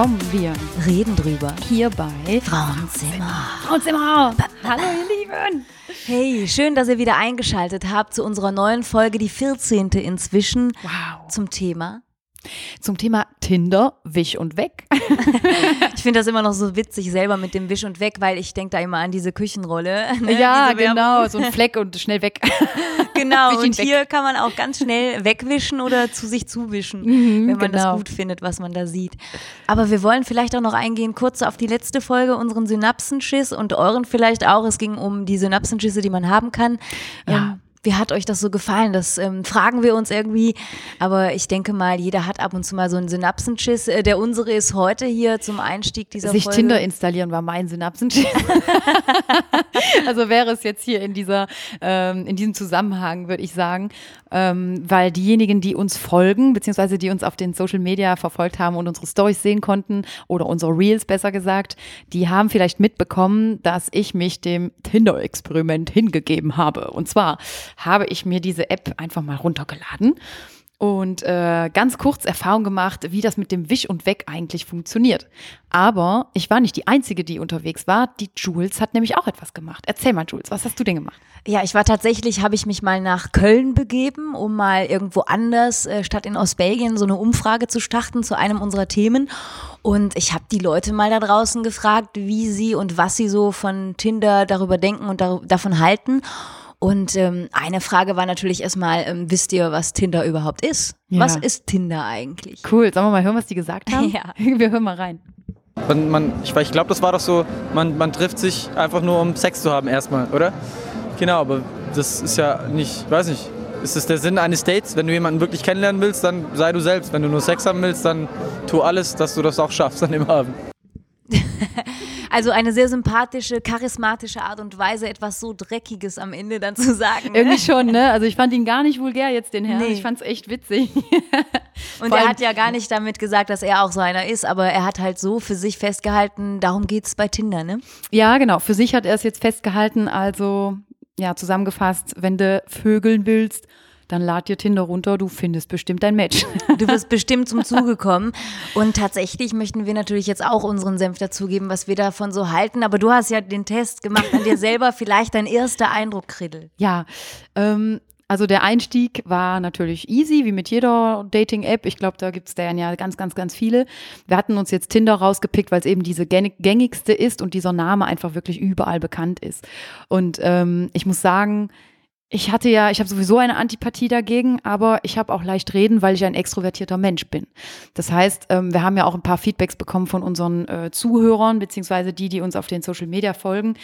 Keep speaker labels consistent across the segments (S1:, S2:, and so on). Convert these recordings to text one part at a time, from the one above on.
S1: Komm, wir
S2: reden drüber.
S1: Hier bei
S2: Frauenzimmer.
S1: Frauenzimmer. Hallo, ihr Lieben.
S2: Hey, schön, dass ihr wieder eingeschaltet habt zu unserer neuen Folge, die 14. inzwischen.
S1: Wow.
S2: Zum Thema
S1: zum Thema Tinder, Wisch und Weg.
S2: ich finde das immer noch so witzig selber mit dem Wisch und Weg, weil ich denke da immer an diese Küchenrolle.
S1: Ne? Ja, diese genau, so ein Fleck und schnell weg.
S2: genau, und hier weg. kann man auch ganz schnell wegwischen oder zu sich zuwischen, mhm, wenn man genau. das gut findet, was man da sieht. Aber wir wollen vielleicht auch noch eingehen, kurz auf die letzte Folge, unseren Synapsenschiss und euren vielleicht auch. Es ging um die Synapsenschüsse, die man haben kann.
S1: Ja. Ähm,
S2: wie hat euch das so gefallen? Das ähm, fragen wir uns irgendwie. Aber ich denke mal, jeder hat ab und zu mal so einen Synapsenschiss. Äh, der unsere ist heute hier zum Einstieg dieser
S1: Sich
S2: Folge.
S1: Tinder installieren war mein Synapsenschiss. also wäre es jetzt hier in dieser, ähm, in diesem Zusammenhang, würde ich sagen. Ähm, weil diejenigen, die uns folgen, beziehungsweise die uns auf den Social Media verfolgt haben und unsere Stories sehen konnten, oder unsere Reels besser gesagt, die haben vielleicht mitbekommen, dass ich mich dem Tinder-Experiment hingegeben habe. Und zwar habe ich mir diese App einfach mal runtergeladen und äh, ganz kurz Erfahrung gemacht, wie das mit dem Wisch und Weg eigentlich funktioniert. Aber ich war nicht die Einzige, die unterwegs war. Die Jules hat nämlich auch etwas gemacht. Erzähl mal, Jules, was hast du denn gemacht?
S2: Ja, ich war tatsächlich, habe ich mich mal nach Köln begeben, um mal irgendwo anders, äh, statt in Ostbelgien, so eine Umfrage zu starten zu einem unserer Themen. Und ich habe die Leute mal da draußen gefragt, wie sie und was sie so von Tinder darüber denken und dar davon halten. Und ähm, eine Frage war natürlich erstmal, ähm, wisst ihr, was Tinder überhaupt ist? Ja. Was ist Tinder eigentlich?
S1: Cool, sollen wir mal hören, was die gesagt haben?
S2: Ja.
S1: Wir hören mal rein.
S3: Man, man, ich ich glaube, das war doch so, man, man trifft sich einfach nur, um Sex zu haben erstmal, oder? Genau, aber das ist ja nicht, weiß nicht, ist es der Sinn eines Dates? Wenn du jemanden wirklich kennenlernen willst, dann sei du selbst. Wenn du nur Sex haben willst, dann tu alles, dass du das auch schaffst an dem Abend.
S2: Also eine sehr sympathische, charismatische Art und Weise, etwas so Dreckiges am Ende dann zu sagen.
S1: Ne? Irgendwie schon, ne? Also ich fand ihn gar nicht vulgär jetzt, den Herrn. Nee. Ich fand es echt witzig.
S2: und er hat ja gar nicht damit gesagt, dass er auch so einer ist, aber er hat halt so für sich festgehalten, darum geht es bei Tinder, ne?
S1: Ja, genau. Für sich hat er es jetzt festgehalten, also ja, zusammengefasst, wenn du vögeln willst, dann lad dir Tinder runter, du findest bestimmt ein Match.
S2: Du wirst bestimmt zum Zuge kommen. Und tatsächlich möchten wir natürlich jetzt auch unseren Senf dazugeben, was wir davon so halten. Aber du hast ja den Test gemacht an dir selber. Vielleicht dein erster Eindruck, Kriddel.
S1: Ja, ähm, also der Einstieg war natürlich easy, wie mit jeder Dating-App. Ich glaube, da gibt es da ja ganz, ganz, ganz viele. Wir hatten uns jetzt Tinder rausgepickt, weil es eben diese gängigste ist und dieser Name einfach wirklich überall bekannt ist. Und ähm, ich muss sagen, ich hatte ja, ich habe sowieso eine Antipathie dagegen, aber ich habe auch leicht reden, weil ich ein extrovertierter Mensch bin. Das heißt, ähm, wir haben ja auch ein paar Feedbacks bekommen von unseren äh, Zuhörern, beziehungsweise die, die uns auf den Social Media folgen,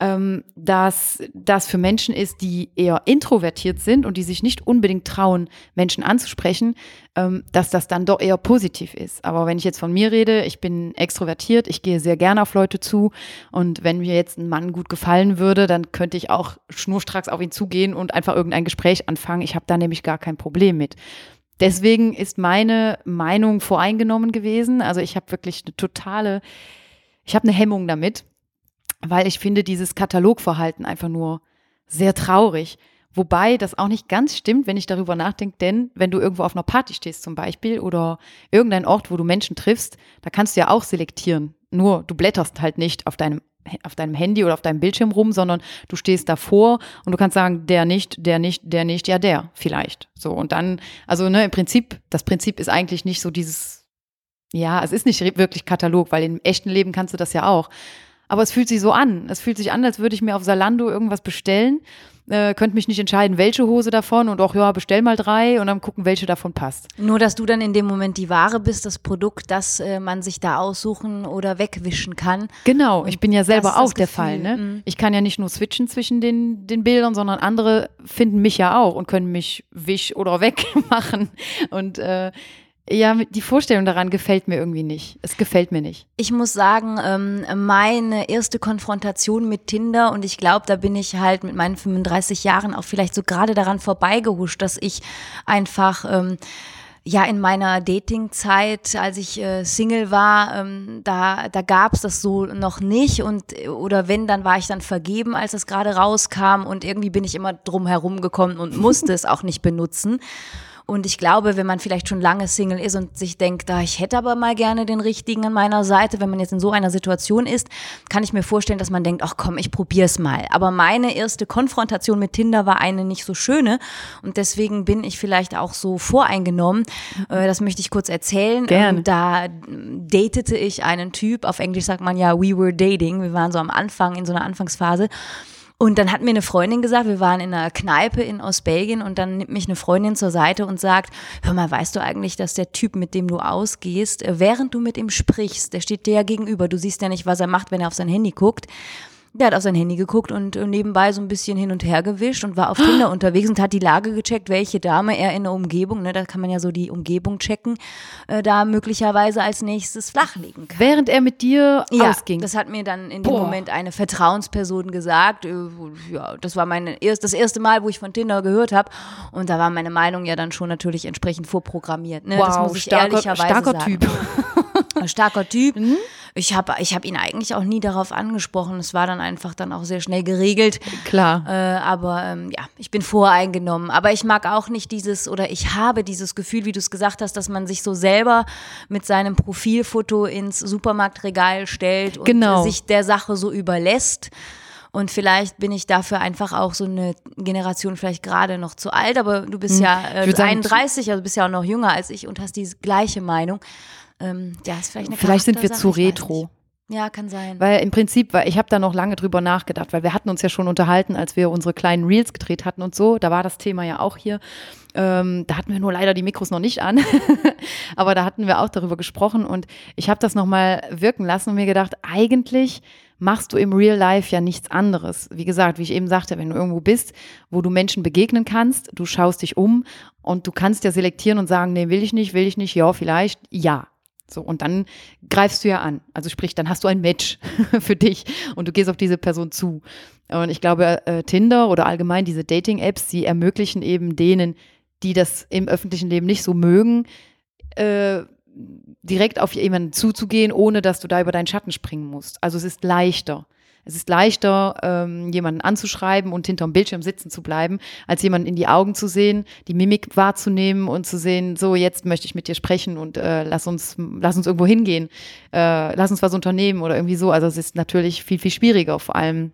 S1: ähm, dass das für Menschen ist, die eher introvertiert sind und die sich nicht unbedingt trauen, Menschen anzusprechen, ähm, dass das dann doch eher positiv ist. Aber wenn ich jetzt von mir rede, ich bin extrovertiert, ich gehe sehr gerne auf Leute zu und wenn mir jetzt ein Mann gut gefallen würde, dann könnte ich auch schnurstracks auf ihn zugehen und einfach irgendein Gespräch anfangen. Ich habe da nämlich gar kein Problem mit. Deswegen ist meine Meinung voreingenommen gewesen. Also ich habe wirklich eine totale, ich habe eine Hemmung damit weil ich finde dieses Katalogverhalten einfach nur sehr traurig. Wobei das auch nicht ganz stimmt, wenn ich darüber nachdenke, denn wenn du irgendwo auf einer Party stehst zum Beispiel oder irgendein Ort, wo du Menschen triffst, da kannst du ja auch selektieren. Nur du blätterst halt nicht auf deinem auf deinem Handy oder auf deinem Bildschirm rum, sondern du stehst davor und du kannst sagen, der nicht, der nicht, der nicht, ja der vielleicht. So und dann, also ne, im Prinzip, das Prinzip ist eigentlich nicht so dieses, ja, es ist nicht wirklich Katalog, weil im echten Leben kannst du das ja auch. Aber es fühlt sich so an. Es fühlt sich an, als würde ich mir auf Salando irgendwas bestellen. Äh, könnte mich nicht entscheiden, welche Hose davon und auch, ja, bestell mal drei und dann gucken, welche davon passt.
S2: Nur, dass du dann in dem Moment die Ware bist, das Produkt, das äh, man sich da aussuchen oder wegwischen kann.
S1: Genau, ich bin ja selber auch der Fall. Ne? Mhm. Ich kann ja nicht nur switchen zwischen den, den Bildern, sondern andere finden mich ja auch und können mich wisch oder weg machen. Und äh, ja, die Vorstellung daran gefällt mir irgendwie nicht. Es gefällt mir nicht.
S2: Ich muss sagen, ähm, meine erste Konfrontation mit Tinder und ich glaube, da bin ich halt mit meinen 35 Jahren auch vielleicht so gerade daran vorbeigehuscht, dass ich einfach ähm, ja in meiner Datingzeit, als ich äh, Single war, ähm, da da gab's das so noch nicht und oder wenn, dann war ich dann vergeben, als es gerade rauskam und irgendwie bin ich immer drum herum gekommen und musste es auch nicht benutzen. Und ich glaube, wenn man vielleicht schon lange Single ist und sich denkt, ah, ich hätte aber mal gerne den richtigen an meiner Seite, wenn man jetzt in so einer Situation ist, kann ich mir vorstellen, dass man denkt, ach komm, ich probier's mal. Aber meine erste Konfrontation mit Tinder war eine nicht so schöne und deswegen bin ich vielleicht auch so voreingenommen. Äh, das möchte ich kurz erzählen.
S1: Gerne.
S2: Ähm, da datete ich einen Typ, auf Englisch sagt man ja, we were dating. Wir waren so am Anfang, in so einer Anfangsphase. Und dann hat mir eine Freundin gesagt, wir waren in einer Kneipe in Ostbelgien und dann nimmt mich eine Freundin zur Seite und sagt, hör mal, weißt du eigentlich, dass der Typ, mit dem du ausgehst, äh, während du mit ihm sprichst, der steht dir ja gegenüber, du siehst ja nicht, was er macht, wenn er auf sein Handy guckt. Der hat auf sein Handy geguckt und äh, nebenbei so ein bisschen hin und her gewischt und war auf Tinder unterwegs und hat die Lage gecheckt, welche Dame er in der Umgebung, ne, da kann man ja so die Umgebung checken, äh, da möglicherweise als nächstes flachlegen kann.
S1: Während er mit dir
S2: Ja,
S1: ausging.
S2: das hat mir dann in dem
S1: Boah.
S2: Moment eine Vertrauensperson gesagt. Äh, Ja, das war meine erst, das erste Mal, wo ich von Tinder gehört habe. Und da war meine Meinung ja dann schon natürlich entsprechend vorprogrammiert. Ne? das
S1: wow,
S2: muss ich
S1: starker,
S2: ehrlicherweise
S1: starker
S2: sagen.
S1: Typ.
S2: Ein starker Typ.
S1: Mhm.
S2: Ich habe ich hab ihn eigentlich auch nie darauf angesprochen. Es war dann einfach dann auch sehr schnell geregelt.
S1: Klar.
S2: Äh, aber ähm, ja, ich bin voreingenommen. Aber ich mag auch nicht dieses, oder ich habe dieses Gefühl, wie du es gesagt hast, dass man sich so selber mit seinem Profilfoto ins Supermarktregal stellt und
S1: Genau.
S2: sich der Sache so überlässt. Und vielleicht bin ich dafür einfach auch so eine Generation vielleicht gerade noch zu alt, aber du bist ja
S1: Hm. Ich
S2: äh,
S1: würd sagen,
S2: 31, also bist ja auch noch jünger als ich und hast die gleiche Meinung. Ähm, ja, ist vielleicht eine
S1: Vielleicht sind wir zu retro.
S2: Ja, kann sein.
S1: Weil im Prinzip, weil ich habe da noch lange drüber nachgedacht, weil wir hatten uns ja schon unterhalten, als wir unsere kleinen Reels gedreht hatten und so. Da war das Thema ja auch hier. Ähm, da hatten wir nur leider die Mikros noch nicht an. Aber da hatten wir auch darüber gesprochen und ich habe das nochmal wirken lassen und mir gedacht, eigentlich machst du im Real Life ja nichts anderes. Wie gesagt, wie ich eben sagte, wenn du irgendwo bist, wo du Menschen begegnen kannst, du schaust dich um und du kannst ja selektieren und sagen, nee, will ich nicht, will ich nicht, ja, vielleicht, ja. So, und dann greifst du ja an. Also sprich, dann hast du ein Match für dich und du gehst auf diese Person zu. Und ich glaube, äh, Tinder oder allgemein diese Dating-Apps, die ermöglichen eben denen, die das im öffentlichen Leben nicht so mögen, äh, direkt auf jemanden zuzugehen, ohne dass du da über deinen Schatten springen musst. Also es ist leichter. Es ist leichter, ähm, jemanden anzuschreiben und hinterm Bildschirm sitzen zu bleiben, als jemanden in die Augen zu sehen, die Mimik wahrzunehmen und zu sehen, so jetzt möchte ich mit dir sprechen und äh, lass uns, lass uns irgendwo hingehen, äh, lass uns was unternehmen oder irgendwie so. Also es ist natürlich viel, viel schwieriger, vor allem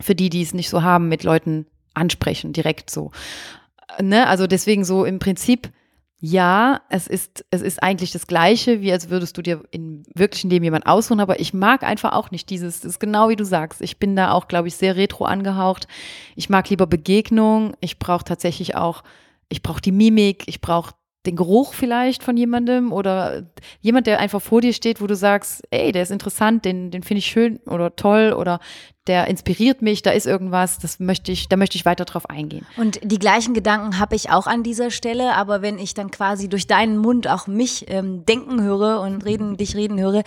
S1: für die, die es nicht so haben, mit Leuten ansprechen, direkt so. Äh, Ne? Also deswegen so im Prinzip, ja, es ist, es ist eigentlich das Gleiche, wie als würdest du dir im wirklichen Leben jemand aussuchen, aber ich mag einfach auch nicht dieses, das ist genau wie du sagst. Ich bin da auch, glaube ich, sehr retro angehaucht. Ich mag lieber Begegnung. Ich brauche tatsächlich auch, ich brauche die Mimik, ich brauche den Geruch vielleicht von jemandem oder jemand, der einfach vor dir steht, wo du sagst, ey, der ist interessant, den, den finde ich schön oder toll oder der inspiriert mich, da ist irgendwas, das möchte ich, da möchte ich weiter drauf eingehen.
S2: Und die gleichen Gedanken habe ich auch an dieser Stelle, aber wenn ich dann quasi durch deinen Mund auch mich ähm, denken höre und reden, dich reden höre,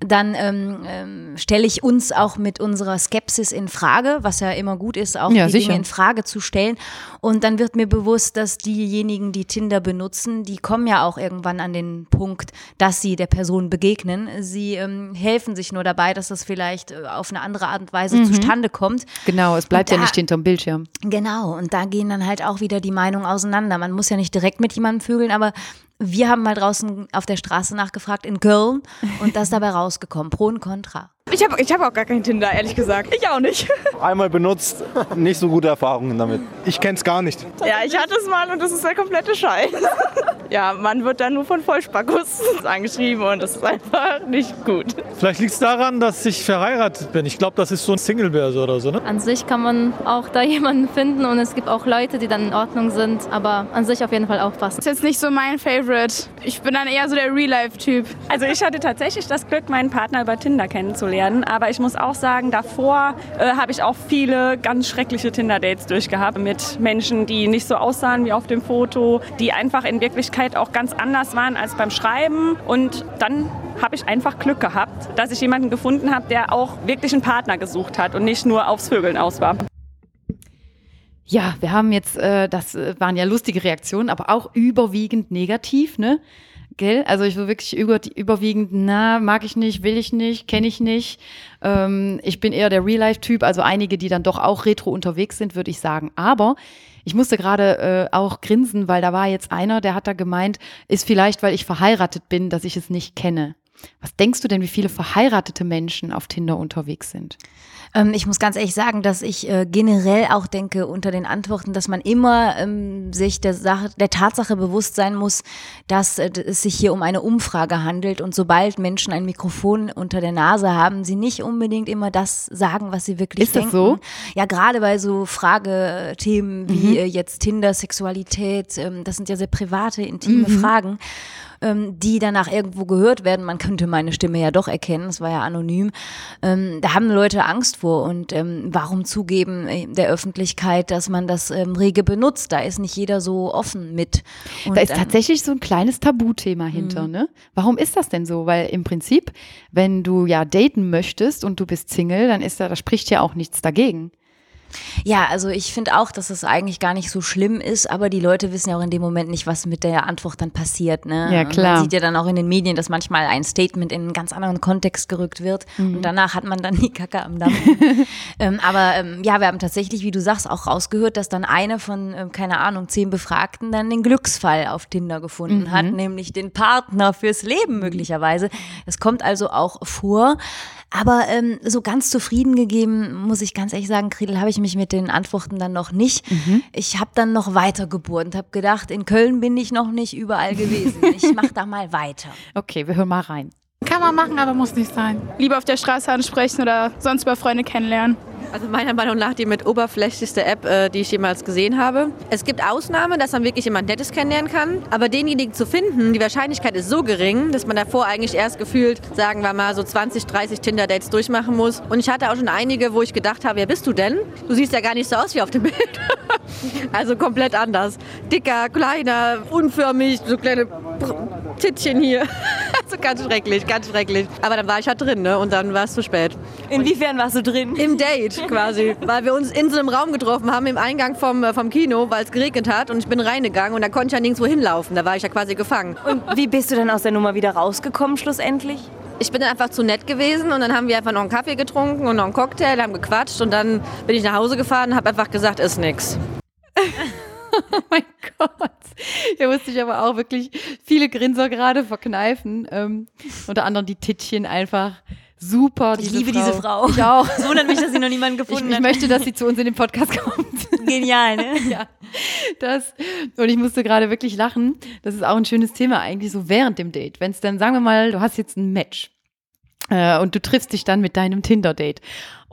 S2: dann ähm, ähm, stelle ich uns auch mit unserer Skepsis in Frage, was ja immer gut ist, auch
S1: Ja,
S2: die
S1: sicher.
S2: Dinge in Frage zu stellen. Und dann wird mir bewusst, dass diejenigen, die Tinder benutzen, die kommen ja auch irgendwann an den Punkt, dass sie der Person begegnen. Sie ähm, helfen sich nur dabei, dass das vielleicht äh, auf eine andere Art und Weise
S1: Mhm.
S2: zustande kommt.
S1: Genau, es bleibt
S2: Und
S1: ja
S2: da-
S1: nicht hinterm Bildschirm.
S2: Genau, und da gehen dann halt auch wieder die Meinungen auseinander. Man muss ja nicht direkt mit jemandem vögeln, aber wir haben mal draußen auf der Straße nachgefragt in Köln und das ist dabei rausgekommen. Pro und Contra.
S4: Ich habe ich hab auch gar kein Tinder, ehrlich gesagt. Ich auch nicht.
S5: Einmal benutzt, nicht so gute Erfahrungen damit.
S6: Ich kenn's gar nicht.
S4: Ja, ich hatte es mal und das ist der komplette Scheiß. Ja, man wird dann nur von Vollsparkus angeschrieben und das ist einfach nicht gut.
S7: Vielleicht liegt es daran, dass ich verheiratet bin. Ich glaube, das ist so ein Single-Börse oder so, ne?
S8: An sich kann man auch da jemanden finden und es gibt auch Leute, die dann in Ordnung sind, aber an sich auf jeden Fall aufpassen.
S9: ist jetzt nicht so mein Favorite. Ich bin dann eher so der Real-Life-Typ.
S10: Also ich hatte tatsächlich das Glück, meinen Partner über Tinder kennenzulernen. Aber ich muss auch sagen, davor äh, habe ich auch viele ganz schreckliche Tinder-Dates durchgehabt mit Menschen, die nicht so aussahen wie auf dem Foto, die einfach in Wirklichkeit auch ganz anders waren als beim Schreiben. Und dann habe ich einfach Glück gehabt, dass ich jemanden gefunden habe, der auch wirklich einen Partner gesucht hat und nicht nur aufs Vögeln aus war.
S1: Ja, wir haben jetzt, äh, das äh, waren ja lustige Reaktionen, aber auch überwiegend negativ, ne? Gell? Also ich war wirklich über, überwiegend, na, mag ich nicht, will ich nicht, kenne ich nicht. Ähm, ich bin eher der Real-Life-Typ, also einige, die dann doch auch retro unterwegs sind, würde ich sagen. Aber ich musste gerade äh, auch grinsen, weil da war jetzt einer, der hat da gemeint, ist vielleicht, weil ich verheiratet bin, dass ich es nicht kenne. Was denkst du denn, wie viele verheiratete Menschen auf Tinder unterwegs sind?
S2: Ähm, ich muss ganz ehrlich sagen, dass ich äh, generell auch denke unter den Antworten, dass man immer ähm, sich der Sache, der Tatsache bewusst sein muss, dass äh, es sich hier um eine Umfrage handelt und sobald Menschen ein Mikrofon unter der Nase haben, sie nicht unbedingt immer das sagen, was sie wirklich
S1: Ist das
S2: denken.
S1: so?
S2: Ja, gerade bei so Fragethemen wie
S1: Mhm.
S2: äh, jetzt Tinder, Sexualität, ähm, das sind ja sehr private, intime
S1: Mhm.
S2: Fragen ähm, die danach irgendwo gehört werden. Man könnte meine Stimme ja doch erkennen, es war ja anonym. Ähm, da haben Leute Angst vor und ähm, warum zugeben äh, der Öffentlichkeit, dass man das ähm, rege benutzt? Da ist nicht jeder so offen mit. Und,
S1: da ist
S2: ähm,
S1: tatsächlich so ein kleines Tabuthema hinter, ne? Warum ist das denn so? Weil im Prinzip, wenn du ja daten möchtest und du bist Single, dann ist da, da spricht ja auch nichts dagegen.
S2: Ja, also ich finde auch, dass es eigentlich gar nicht so schlimm ist, aber die Leute wissen ja auch in dem Moment nicht, was mit der Antwort dann passiert. Ne?
S1: Ja, klar.
S2: Man sieht ja dann auch in den Medien, dass manchmal ein Statement in einen ganz anderen Kontext gerückt wird
S1: Mhm.
S2: und danach hat man dann die Kacke am Dampf. ähm, aber ähm, ja, wir haben tatsächlich, wie du sagst, auch rausgehört, dass dann eine von, ähm, keine Ahnung, zehn Befragten dann den Glücksfall auf Tinder gefunden
S1: Mhm.
S2: hat, nämlich den Partner fürs Leben möglicherweise. Das kommt also auch vor. Aber ähm, so ganz zufrieden gegeben, muss ich ganz ehrlich sagen, Kriedel, habe ich mich mit den Antworten dann noch nicht.
S1: Mhm.
S2: Ich habe dann noch weiter gebohrt und habe gedacht, in Köln bin ich noch nicht überall gewesen. Ich mache da mal weiter.
S1: Okay, wir hören mal rein.
S9: Kann man machen, aber muss nicht sein. Lieber auf der Straße ansprechen oder sonst über Freunde kennenlernen.
S6: Also meiner Meinung nach die mit oberflächlichste App, äh, die ich jemals gesehen habe. Es gibt Ausnahmen, dass man wirklich jemand Nettes kennenlernen kann. Aber denjenigen zu finden, die Wahrscheinlichkeit ist so gering, dass man davor eigentlich erst gefühlt, sagen wir mal, so 20, 30 Tinder-Dates durchmachen muss. Und ich hatte auch schon einige, wo ich gedacht habe, wer bist du denn? Du siehst ja gar nicht so aus wie auf dem Bild. also komplett anders. Dicker, kleiner, unförmig, so kleine Tittchen hier. Ganz schrecklich, ganz schrecklich. Aber dann war ich halt drin, ne? Und dann war es zu spät.
S2: Inwiefern warst du drin?
S6: Im Date quasi, weil wir uns in so einem Raum getroffen haben, im Eingang vom, äh, vom Kino, weil es geregnet hat und ich bin reingegangen und da konnte ich ja nirgendwo hinlaufen, da war ich ja quasi gefangen.
S11: Und wie bist du dann aus der Nummer wieder rausgekommen schlussendlich?
S6: Ich bin dann einfach zu nett gewesen und dann haben wir einfach noch einen Kaffee getrunken und noch einen Cocktail, haben gequatscht und dann bin ich nach Hause gefahren und habe einfach gesagt, ist nix.
S1: Oh mein Gott. Hier musste ich aber auch wirklich viele Grinser gerade verkneifen. Ähm, unter anderem die Tittchen einfach super.
S2: Ich liebe diese Frau.
S1: Ich auch.
S2: Es wundert mich, dass sie noch niemanden
S1: Ich,
S2: gefunden
S1: ich
S2: hat.
S1: möchte, dass sie zu uns in den Podcast kommt.
S2: Genial, ne?
S1: ja. Das, und ich musste gerade wirklich lachen. Das ist auch ein schönes Thema eigentlich, so während dem Date. Wenn es dann, sagen wir mal, du hast jetzt ein Match äh, und du triffst dich dann mit deinem Tinder-Date.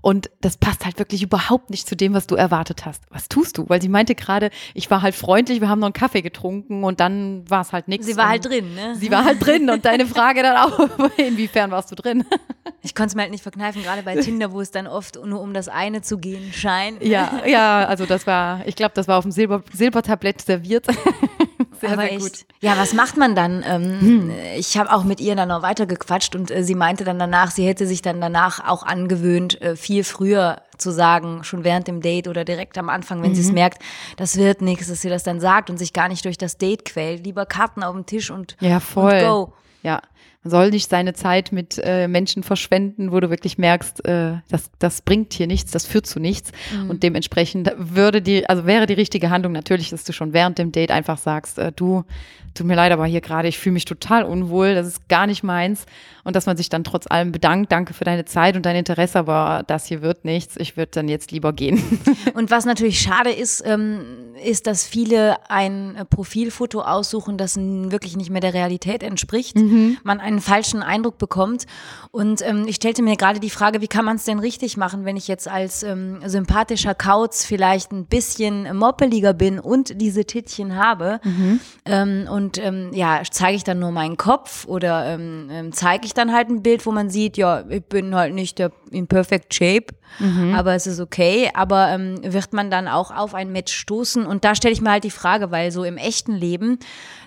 S1: Und das passt halt wirklich überhaupt nicht zu dem, was du erwartet hast. Was tust du? Weil sie meinte gerade, ich war halt freundlich, wir haben noch einen Kaffee getrunken und dann war es halt nichts.
S2: Sie war halt drin, ne?
S1: Sie war halt drin und deine Frage dann auch, inwiefern warst du drin?
S2: Ich konnte es mir halt nicht verkneifen, gerade bei Tinder, wo es dann oft nur um das eine zu gehen scheint.
S1: Ja, ja, also das war, ich glaube, das war auf dem Silber, Silbertablett serviert. Sehr,
S2: Aber
S1: sehr
S2: echt.
S1: gut.
S2: Ja, was macht man dann? Ähm, Ich habe auch mit ihr dann noch weiter gequatscht und äh, sie meinte dann danach, sie hätte sich dann danach auch angewöhnt, äh, viel früher zu sagen, schon während dem Date oder direkt am Anfang, wenn sie es
S1: Mhm.
S2: merkt, das wird nichts, dass sie das dann sagt und sich gar nicht durch das Date quält. Lieber Karten auf dem Tisch und,
S1: Ja, voll.
S2: und go.
S1: Ja, man soll nicht seine Zeit mit äh, Menschen verschwenden, wo du wirklich merkst, äh, das, das bringt hier nichts, das führt zu nichts.
S2: Mhm.
S1: Und dementsprechend würde die, also wäre die richtige Handlung natürlich, dass du schon während dem Date einfach sagst, äh, du, tut mir leid, aber hier gerade, ich fühle mich total unwohl, das ist gar nicht meins. Und dass man sich dann trotz allem bedankt, danke für deine Zeit und dein Interesse, aber das hier wird nichts, ich würde dann jetzt lieber gehen.
S2: Und was natürlich schade ist, ähm, ist, dass viele ein äh, Profilfoto aussuchen, das wirklich nicht mehr der Realität entspricht.
S1: Mhm.
S2: Man einen falschen Eindruck bekommt. Und ähm, ich stellte mir gerade die Frage, wie kann man es denn richtig machen, wenn ich jetzt als ähm, sympathischer Kauz vielleicht ein bisschen moppeliger bin und diese Tittchen habe. Ähm, und ähm, ja, zeige ich dann nur meinen Kopf oder ähm, ähm, zeige ich dann halt ein Bild, wo man sieht, ja, ich bin halt nicht der, in perfect shape,
S1: Mhm.
S2: aber es ist okay. Aber wird man dann auch auf ein Match stoßen? Und da stelle ich mir halt die Frage, weil so im echten Leben,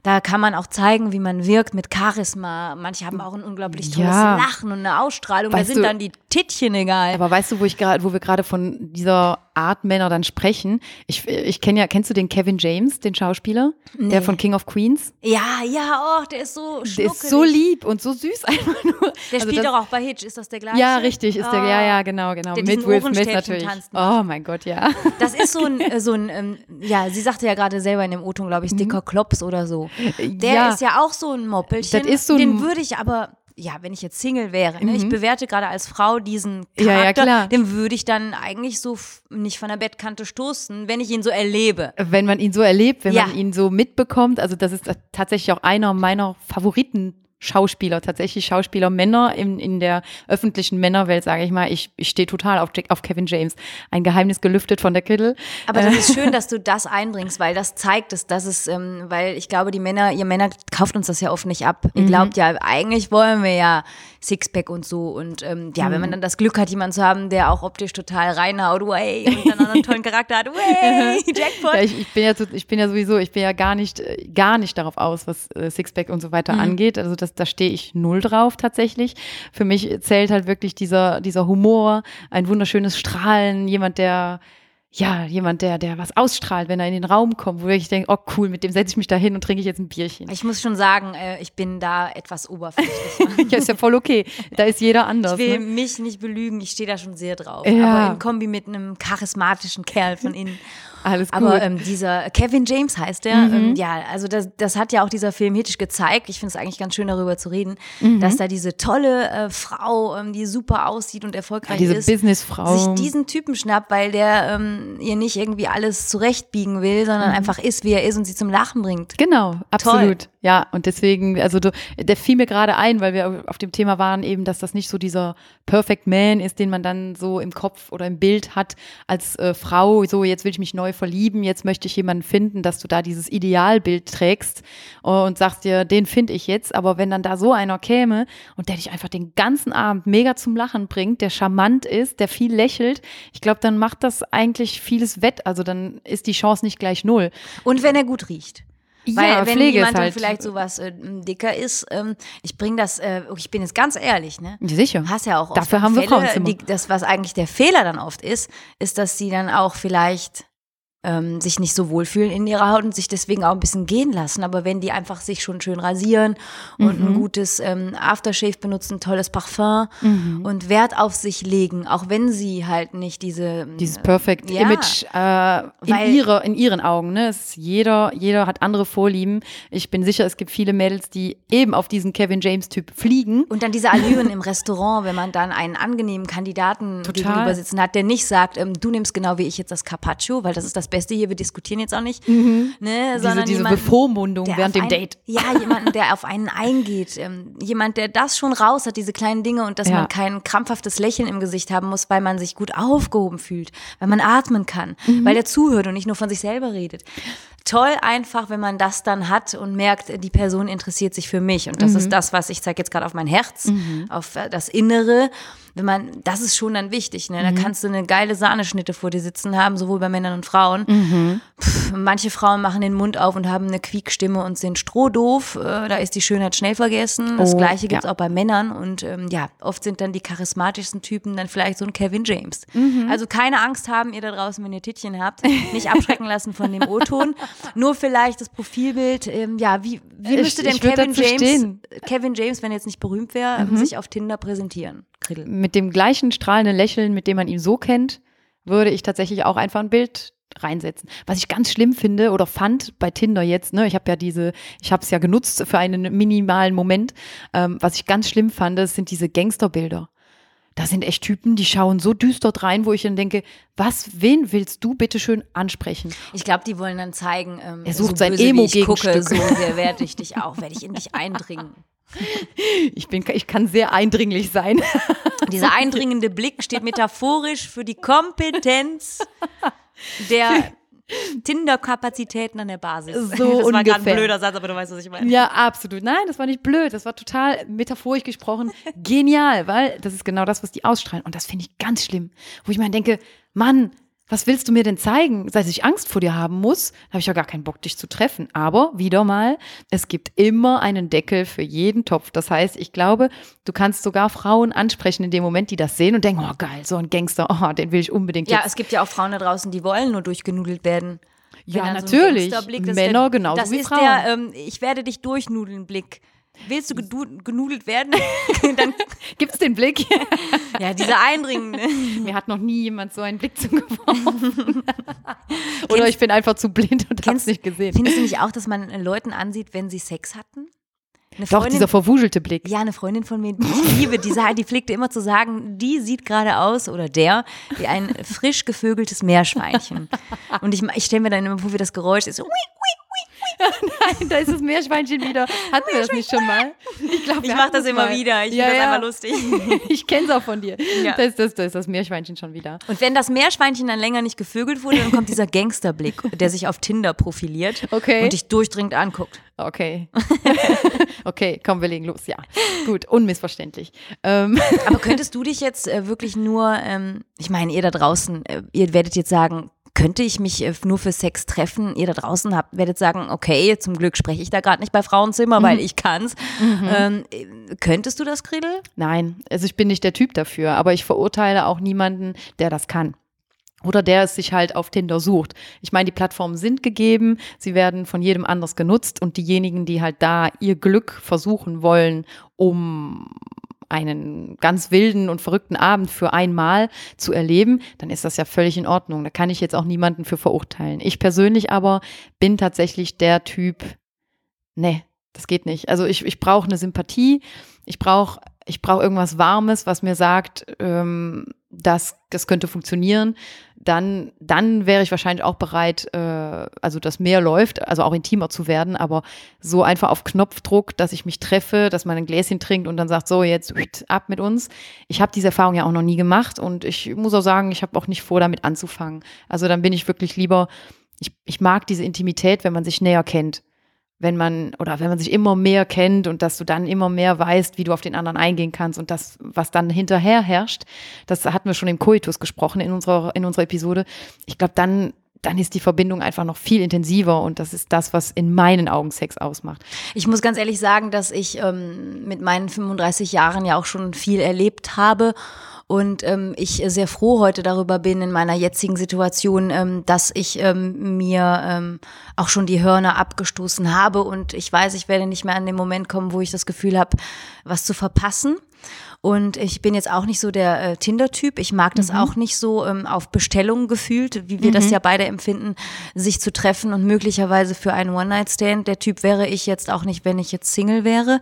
S2: da kann man auch zeigen, wie man wirkt mit Charisma. Manche haben auch ein unglaublich tolles
S1: Ja.
S2: Lachen und eine Ausstrahlung.
S1: Weißt
S2: da sind
S1: du-
S2: dann die Tittchen egal.
S1: Aber weißt du, wo ich gerade, wo wir gerade von dieser Art Männer dann sprechen. Ich, ich kenne ja, kennst du den Kevin James, den Schauspieler?
S2: Nee.
S1: Der von King of Queens?
S2: Ja, ja, oh, der ist so
S1: Der ist so lieb und so süß einfach nur.
S2: Der
S1: Also
S2: spielt doch auch bei Hitch, ist das der gleiche?
S1: Ja, richtig, ist der, ja,
S2: Ah.
S1: ja, genau, genau.
S2: Der
S1: Mit Will Smith natürlich. Oh mein Gott, ja.
S2: Das ist so ein, äh, so ein ähm, ja, sie sagte ja gerade selber in dem O-Ton, glaube ich, dicker Klops oder so. Der
S1: Mhm. Ja.
S2: ist ja auch so ein Moppelchen.
S1: Das ist so
S2: den
S1: ein-
S2: würde ich aber, ja, wenn ich jetzt Single wäre, ne, ich
S1: Mhm.
S2: bewerte gerade als Frau diesen
S1: Ja, ja,
S2: Charakter,
S1: klar.
S2: den würde ich dann eigentlich so nicht von der Bettkante stoßen, wenn ich ihn so erlebe.
S1: Wenn man ihn so erlebt, wenn
S2: Ja.
S1: man ihn so mitbekommt, also das ist tatsächlich auch einer meiner Favoriten. Schauspieler, tatsächlich Schauspieler, Männer in, in der öffentlichen Männerwelt, sage ich mal. Ich, ich stehe total auf, auf Kevin James. Ein Geheimnis gelüftet von der Kittel.
S2: Aber das ist schön, dass du das einbringst, weil das zeigt es, dass es, ähm, weil ich glaube, die Männer, ihr Männer kauft uns das ja oft nicht ab. Ihr
S1: Mhm.
S2: glaubt ja, eigentlich wollen wir ja Sixpack und so. Und ähm, ja, wenn man
S1: Mhm.
S2: dann das Glück hat, jemanden zu haben, der auch optisch total reinhaut, way, und dann einen tollen Charakter hat, way, Jackpot.
S1: Ja, ich, ich, bin ja, ich bin ja sowieso, ich bin ja gar nicht, äh, gar nicht darauf aus, was äh, Sixpack und so weiter
S2: Mhm.
S1: angeht. Also das, da stehe ich null drauf tatsächlich. Für mich zählt halt wirklich dieser, dieser Humor, ein wunderschönes Strahlen, jemand, der ja, jemand, der, der was ausstrahlt, wenn er in den Raum kommt, wo ich denke, oh cool, mit dem setze ich mich da hin und trinke ich jetzt ein Bierchen.
S2: Ich muss schon sagen, äh, ich bin da etwas oberflächlich.
S1: ja, ist ja voll okay. Da ist jeder anders.
S2: Ich will
S1: ne?
S2: mich nicht belügen, ich stehe da schon sehr drauf.
S1: Ja.
S2: Aber in Kombi mit einem charismatischen Kerl von innen.
S1: Alles gut.
S2: Aber ähm, dieser Kevin James heißt der,
S1: Mhm.
S2: ähm, ja, also das, das hat ja auch dieser Film Hitch gezeigt. Ich finde es eigentlich ganz schön darüber zu reden,
S1: Mhm.
S2: dass da diese tolle äh, Frau, ähm, die super aussieht und erfolgreich
S1: Ja, diese
S2: ist,
S1: Businessfrau.
S2: sich diesen Typen schnappt, weil der ähm, ihr nicht irgendwie alles zurechtbiegen will, sondern
S1: Mhm.
S2: einfach ist, wie er ist und sie zum Lachen bringt.
S1: Genau, absolut.
S2: Toll.
S1: Ja, und deswegen, also du, der fiel mir gerade ein, weil wir auf dem Thema waren, eben, dass das nicht so dieser Perfect Man ist, den man dann so im Kopf oder im Bild hat als äh, Frau, so jetzt will ich mich neu verlieben, jetzt möchte ich jemanden finden, dass du da dieses Idealbild trägst und sagst dir, den finde ich jetzt, aber wenn dann da so einer käme und der dich einfach den ganzen Abend mega zum Lachen bringt, der charmant ist, der viel lächelt, ich glaube, dann macht das eigentlich vieles wett, also dann ist die Chance nicht gleich null.
S2: Und wenn er gut riecht.
S1: Ja,
S2: Weil wenn
S1: Pflege
S2: jemand dann
S1: halt-
S2: vielleicht sowas äh, dicker ist, ähm, ich bringe das, äh, ich bin jetzt ganz ehrlich, ne?
S1: Ja, Sicher.
S2: Hast ja auch oft
S1: Dafür haben wir
S2: Fälle,
S1: Frauenzimmer.
S2: die, das, was eigentlich der Fehler dann oft ist, ist, dass sie dann auch vielleicht ähm, sich nicht so wohlfühlen in ihrer Haut und sich deswegen auch ein bisschen gehen lassen. Aber wenn die einfach sich schon schön rasieren und ein
S1: Mhm.
S2: gutes ähm, Aftershave benutzen, tolles Parfum
S1: Mhm.
S2: und Wert auf sich legen, auch wenn sie halt nicht diese
S1: dieses Perfect
S2: ja.
S1: Image äh, in, ihre, in ihren Augen. Ne? Es jeder, jeder hat andere Vorlieben. Ich bin sicher, es gibt viele Mädels, die eben auf diesen Kevin James-Typ fliegen.
S2: Und dann diese Allüren im Restaurant, wenn man dann einen angenehmen Kandidaten
S1: Total.
S2: gegenüber sitzen hat, der nicht sagt, ähm, du nimmst genau wie ich jetzt das Carpaccio, weil das ist das Beste hier, wir diskutieren jetzt auch nicht. Ne,
S1: Mhm. Diese,
S2: sondern
S1: diese
S2: jemanden,
S1: Bevormundung
S2: der
S1: während dem
S2: einen-
S1: Date.
S2: Ja, jemanden, der auf einen eingeht. Ähm, jemand, der das schon raus hat, diese kleinen Dinge und dass
S1: Ja.
S2: man kein krampfhaftes Lächeln im Gesicht haben muss, weil man sich gut aufgehoben fühlt, weil man atmen kann,
S1: Mhm.
S2: weil er zuhört und nicht nur von sich selber redet. Toll einfach, wenn man das dann hat und merkt, die Person interessiert sich für mich. Und das
S1: Mhm.
S2: ist das, was ich zeige jetzt gerade auf mein Herz,
S1: Mhm.
S2: auf äh, das Innere. Wenn man, das ist schon dann wichtig. Ne? Da
S1: Mhm.
S2: kannst du eine geile Sahneschnitte vor dir sitzen haben, sowohl bei Männern und Frauen.
S1: Mhm.
S2: Pff, manche Frauen machen den Mund auf und haben eine Quiekstimme und sind strohdoof. Äh, da ist die Schönheit schnell vergessen. Das
S1: Oh,
S2: Gleiche gibt's
S1: ja.
S2: auch bei Männern. Und ähm, ja, oft sind dann die charismatischsten Typen dann vielleicht so ein Kevin James.
S1: Mhm.
S2: Also keine Angst haben, ihr da draußen, wenn ihr Tittchen habt. Nicht abschrecken lassen von dem O-Ton. Nur vielleicht das Profilbild. Ähm, ja, wie, wie
S1: Ich-
S2: müsste denn
S1: ich
S2: Kevin James,
S1: stehen.
S2: Kevin James, wenn er jetzt nicht berühmt wäre, ähm,
S1: Mhm.
S2: sich auf Tinder präsentieren? Kriddel.
S1: Mit dem gleichen strahlenden Lächeln, mit dem man ihn so kennt, würde ich tatsächlich auch einfach ein Bild reinsetzen. Was ich ganz schlimm finde oder fand bei Tinder jetzt, ne, ich habe ja diese, ich habe es ja genutzt für einen minimalen Moment. Ähm, was ich ganz schlimm fand, sind diese Gangsterbilder. Da sind echt Typen, die schauen so düster rein, wo ich dann denke, was, wen willst du bitte schön ansprechen?
S2: Ich glaube, die wollen dann zeigen, ähm,
S1: Er sucht
S2: so
S1: sein
S2: böse, wie ich gucke, so sehr werde ich dich auch, werde ich in dich eindringen.
S1: Ich bin, ich kann sehr eindringlich sein.
S2: Dieser eindringende Blick steht metaphorisch für die Kompetenz der Tinder-Kapazitäten an der Basis.
S1: So
S2: das war gerade ein
S1: ungefähr.
S2: blöder Satz, aber du weißt, was ich meine.
S1: Ja, absolut. Nein, das war nicht blöd. Das war total metaphorisch gesprochen genial, weil das ist genau das, was die ausstrahlen. Und das finde ich ganz schlimm. Wo ich mir denke, Mann, Was willst du mir denn zeigen? Dass ich Angst vor dir haben muss, habe ich ja gar keinen Bock, dich zu treffen. Aber wieder mal, es gibt immer einen Deckel für jeden Topf. Das heißt, ich glaube, du kannst sogar Frauen ansprechen in dem Moment, die das sehen und denken, oh geil, so ein Gangster, oh, den will ich unbedingt
S2: Ja,
S1: jetzt.
S2: es gibt ja auch Frauen da draußen, die wollen nur durchgenudelt werden.
S1: Ja,
S2: so
S1: natürlich.
S2: Das
S1: Männer
S2: der,
S1: genauso
S2: das
S1: wie
S2: ist
S1: Frauen.
S2: Der, ähm, ich werde dich durchnudeln Blick. Willst du genudelt werden? dann
S1: Gibt's den Blick?
S2: ja, dieser eindringende.
S1: Mir hat noch nie jemand so einen Blick zugeworfen. Oder ich bin einfach zu blind und hab's nicht gesehen.
S2: Findest du nicht auch, dass man äh, Leuten ansieht, wenn sie Sex hatten? Eine
S1: Doch, dieser verwuschelte Blick.
S2: Ja, eine Freundin von mir, die ich liebe, die, die pflegte immer zu sagen, die sieht gerade aus, oder der, wie ein frisch gevögeltes Meerschweinchen. Und ich, ich stelle mir dann immer vor, wie das Geräusch ist. So, ui,
S1: Nein, da ist das Meerschweinchen wieder. Hatten wir das nicht schon mal? Ich glaube,
S2: Ich mach das immer wieder. Ich finde das einfach lustig.
S1: Ich kenne es auch von dir.
S2: Ja.
S1: Da, ist das, da ist das Meerschweinchen schon wieder.
S2: Und wenn das Meerschweinchen dann länger nicht gevögelt wurde, dann kommt dieser Gangsterblick, der sich auf Tinder profiliert
S1: Okay.
S2: und dich durchdringend anguckt.
S1: Okay. okay, komm, wir legen los. Ja, gut, unmissverständlich. Ähm,
S2: Aber könntest du dich jetzt äh, wirklich nur, ähm, ich meine, ihr da draußen, äh, ihr werdet jetzt sagen, könnte ich mich äh, nur für Sex treffen? Ihr da draußen habt, werdet sagen, okay, zum Glück spreche ich da gerade nicht bei Frauenzimmer, weil ich kann's. Ähm, äh, könntest du das, Gredel?
S1: Nein, also ich bin nicht der Typ dafür, aber ich verurteile auch niemanden, der das kann. Oder der es sich halt auf Tinder sucht. Ich meine, die Plattformen sind gegeben, sie werden von jedem anders genutzt und diejenigen, die halt da ihr Glück versuchen wollen, um einen ganz wilden und verrückten Abend für einmal zu erleben, dann ist das ja völlig in Ordnung. Da kann ich jetzt auch niemanden für verurteilen. Ich persönlich aber bin tatsächlich der Typ, nee, das geht nicht. Also ich, ich brauche eine Sympathie, ich brauche ich brauche irgendwas Warmes, was mir sagt, ähm, das, das könnte funktionieren. Dann, dann wäre ich wahrscheinlich auch bereit, äh, also dass mehr läuft, also auch intimer zu werden, aber so einfach auf Knopfdruck, dass ich mich treffe, dass man ein Gläschen trinkt und dann sagt, so jetzt ab mit uns. Ich habe diese Erfahrung ja auch noch nie gemacht und ich muss auch sagen, ich habe auch nicht vor, damit anzufangen. Also dann bin ich wirklich lieber, ich, ich mag diese Intimität, wenn man sich näher kennt wenn man oder wenn man sich immer mehr kennt und dass du dann immer mehr weißt, wie du auf den anderen eingehen kannst und das, was dann hinterher herrscht, das hatten wir schon im Koitus gesprochen in unserer, in unserer Episode. Ich glaube, dann, dann ist die Verbindung einfach noch viel intensiver und das ist das, was in meinen Augen Sex ausmacht.
S2: Ich muss ganz ehrlich sagen, dass ich ähm, mit meinen 35 Jahren ja auch schon viel erlebt habe und ähm, ich sehr froh heute darüber bin in meiner jetzigen Situation, ähm, dass ich ähm, mir ähm, auch schon die Hörner abgestoßen habe und ich weiß, ich werde nicht mehr an den Moment kommen, wo ich das Gefühl habe, was zu verpassen. Und ich bin jetzt auch nicht so der äh, Tinder-Typ. Ich mag das
S1: Mhm.
S2: auch nicht so ähm, auf Bestellung gefühlt, wie wir das
S1: Mhm.
S2: ja beide empfinden, sich zu treffen und möglicherweise für einen One-Night-Stand. Der Typ wäre ich jetzt auch nicht, wenn ich jetzt Single wäre.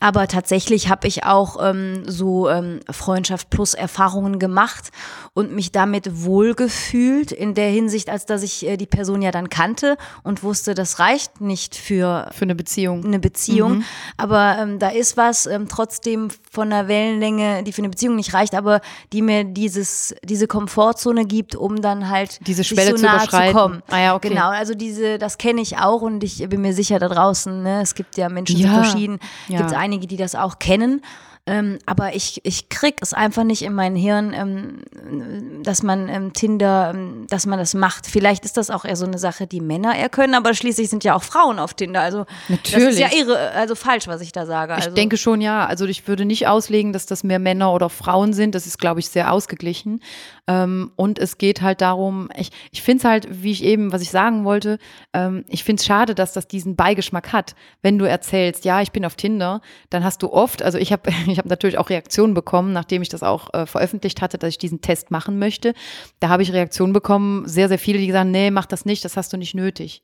S2: Aber tatsächlich habe ich auch ähm, so ähm, Freundschaft plus Erfahrungen gemacht und mich damit wohlgefühlt in der Hinsicht, als dass ich äh, die Person ja dann kannte und wusste, das reicht nicht für,
S1: für eine Beziehung.
S2: Eine Beziehung.
S1: Mhm.
S2: Aber ähm, da ist was ähm, trotzdem von der Wellenlänge, die für eine Beziehung nicht reicht, aber die mir dieses, diese Komfortzone gibt, um dann halt
S1: Diese Schwelle
S2: so
S1: zu
S2: nahe
S1: überschreiten.
S2: zu kommen.
S1: Ah ja, okay.
S2: Genau, also diese, das kenne ich auch und ich bin mir sicher da draußen, ne, es gibt ja Menschen
S1: Ja.
S2: verschieden,
S1: Ja.
S2: gibt einige, die das auch kennen. Ähm, aber ich, ich krieg es einfach nicht in mein Hirn, ähm, dass man ähm, Tinder, ähm, dass man das macht. Vielleicht ist das auch eher so eine Sache, die Männer eher können, aber schließlich sind ja auch Frauen auf Tinder. Also das ist ja
S1: Natürlich.
S2: irre, also falsch, was ich da sage.
S1: Ich
S2: Also,
S1: denke schon, ja. Also ich würde nicht auslegen, dass das mehr Männer oder Frauen sind. Das ist, glaube ich, sehr ausgeglichen. Ähm, und es geht halt darum, ich, ich finde es halt, wie ich eben, was ich sagen wollte, ähm, ich finde es schade, dass das diesen Beigeschmack hat. Wenn du erzählst, ja, ich bin auf Tinder, dann hast du oft, also ich habe ich hab natürlich auch Reaktionen bekommen, nachdem ich das auch äh, veröffentlicht hatte, dass ich diesen Test machen möchte. Da habe ich Reaktionen bekommen, sehr, sehr viele, die gesagt haben, nee, mach das nicht, das hast du nicht nötig.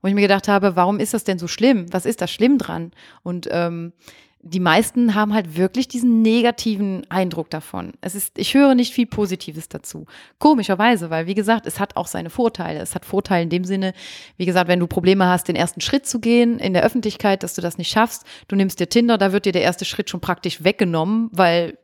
S1: Und ich mir gedacht habe, warum ist das denn so schlimm? Was ist da schlimm dran? Und ähm, die meisten haben halt wirklich diesen negativen Eindruck davon. Es ist, ich höre nicht viel Positives dazu. Komischerweise, weil wie gesagt, es hat auch seine Vorteile. Es hat Vorteile in dem Sinne, wie gesagt, wenn du Probleme hast, den ersten Schritt zu gehen in der Öffentlichkeit, dass du das nicht schaffst, du nimmst dir Tinder, da wird dir der erste Schritt schon praktisch weggenommen, weil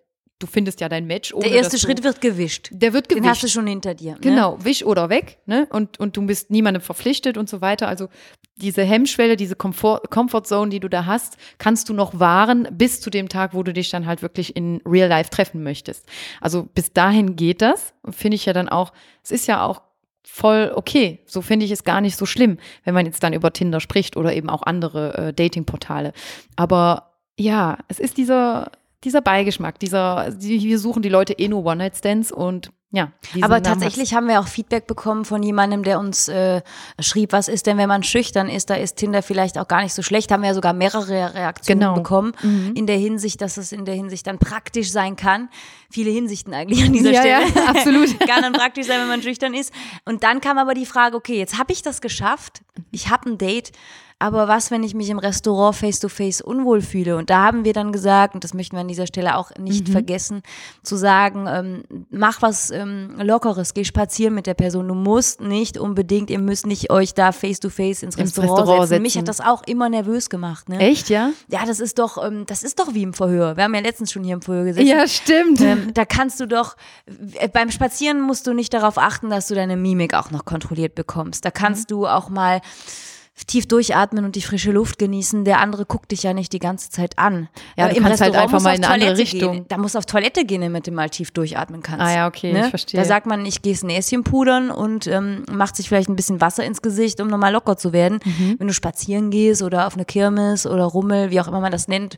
S1: du findest ja dein Match.
S2: Der erste
S1: dass du-
S2: Schritt wird gewischt.
S1: Der wird gewischt.
S2: Den hast du schon hinter dir. Ne?
S1: Genau, wisch oder weg, ne? Und, und du bist niemandem verpflichtet und so weiter. Also diese Hemmschwelle, diese Comfort, Comfort Zone, die du da hast, kannst du noch wahren bis zu dem Tag, wo du dich dann halt wirklich in Real Life treffen möchtest. Also bis dahin geht das. Finde ich ja dann auch, es ist ja auch voll okay. So finde ich es gar nicht so schlimm, wenn man jetzt dann über Tinder spricht oder eben auch andere äh, Datingportale. Aber ja, es ist dieser, dieser Beigeschmack, dieser, die, wir suchen die Leute eh nur One-Night-Stands und ja.
S2: Aber
S1: hat's.
S2: tatsächlich haben wir auch Feedback bekommen von jemandem, der uns äh, schrieb, was ist denn, wenn man schüchtern ist? Da ist Tinder vielleicht auch gar nicht so schlecht. Haben wir ja sogar mehrere Reaktionen
S1: Genau.
S2: bekommen
S1: Mhm.
S2: in der Hinsicht, dass es in der Hinsicht dann praktisch sein kann. Viele Hinsichten eigentlich an dieser
S1: Ja,
S2: Stelle.
S1: ja, absolut.
S2: kann dann praktisch sein, wenn man schüchtern ist. Und dann kam aber die Frage, okay, jetzt habe ich das geschafft. Ich habe ein Date. Aber was, wenn ich mich im Restaurant face-to-face unwohl fühle? Und da haben wir dann gesagt, und das möchten wir an dieser Stelle auch nicht
S1: Mhm.
S2: vergessen, zu sagen, ähm, mach was ähm, Lockeres, geh spazieren mit der Person. Du musst nicht unbedingt, ihr müsst nicht euch da face-to-face ins,
S1: Ins
S2: Restaurant,
S1: Restaurant
S2: setzen. Mich
S1: setzen.
S2: hat das auch immer nervös gemacht. Ne?
S1: Echt, ja?
S2: Ja, das ist doch, ähm, das ist doch wie im Verhör. Wir haben ja letztens schon hier im Verhör gesessen.
S1: Ja, stimmt.
S2: Ähm, da kannst du doch, äh, beim Spazieren musst du nicht darauf achten, dass du deine Mimik auch noch kontrolliert bekommst. Da kannst
S1: Mhm.
S2: du auch mal tief durchatmen und die frische Luft genießen. Der andere guckt dich ja nicht die ganze Zeit an.
S1: Ja,
S2: Äh,
S1: du kannst halt
S2: Restaurant
S1: einfach
S2: musst du
S1: mal in eine andere Richtung.
S2: Gehen. Da musst du auf Toilette gehen, damit du mal tief durchatmen kannst.
S1: Ah ja, okay, ich verstehe.
S2: Da sagt man, ich gehe Näschen pudern und ähm, macht sich vielleicht ein bisschen Wasser ins Gesicht, um nochmal locker zu werden.
S1: Mhm.
S2: Wenn du spazieren gehst oder auf eine Kirmes oder Rummel, wie auch immer man das nennt,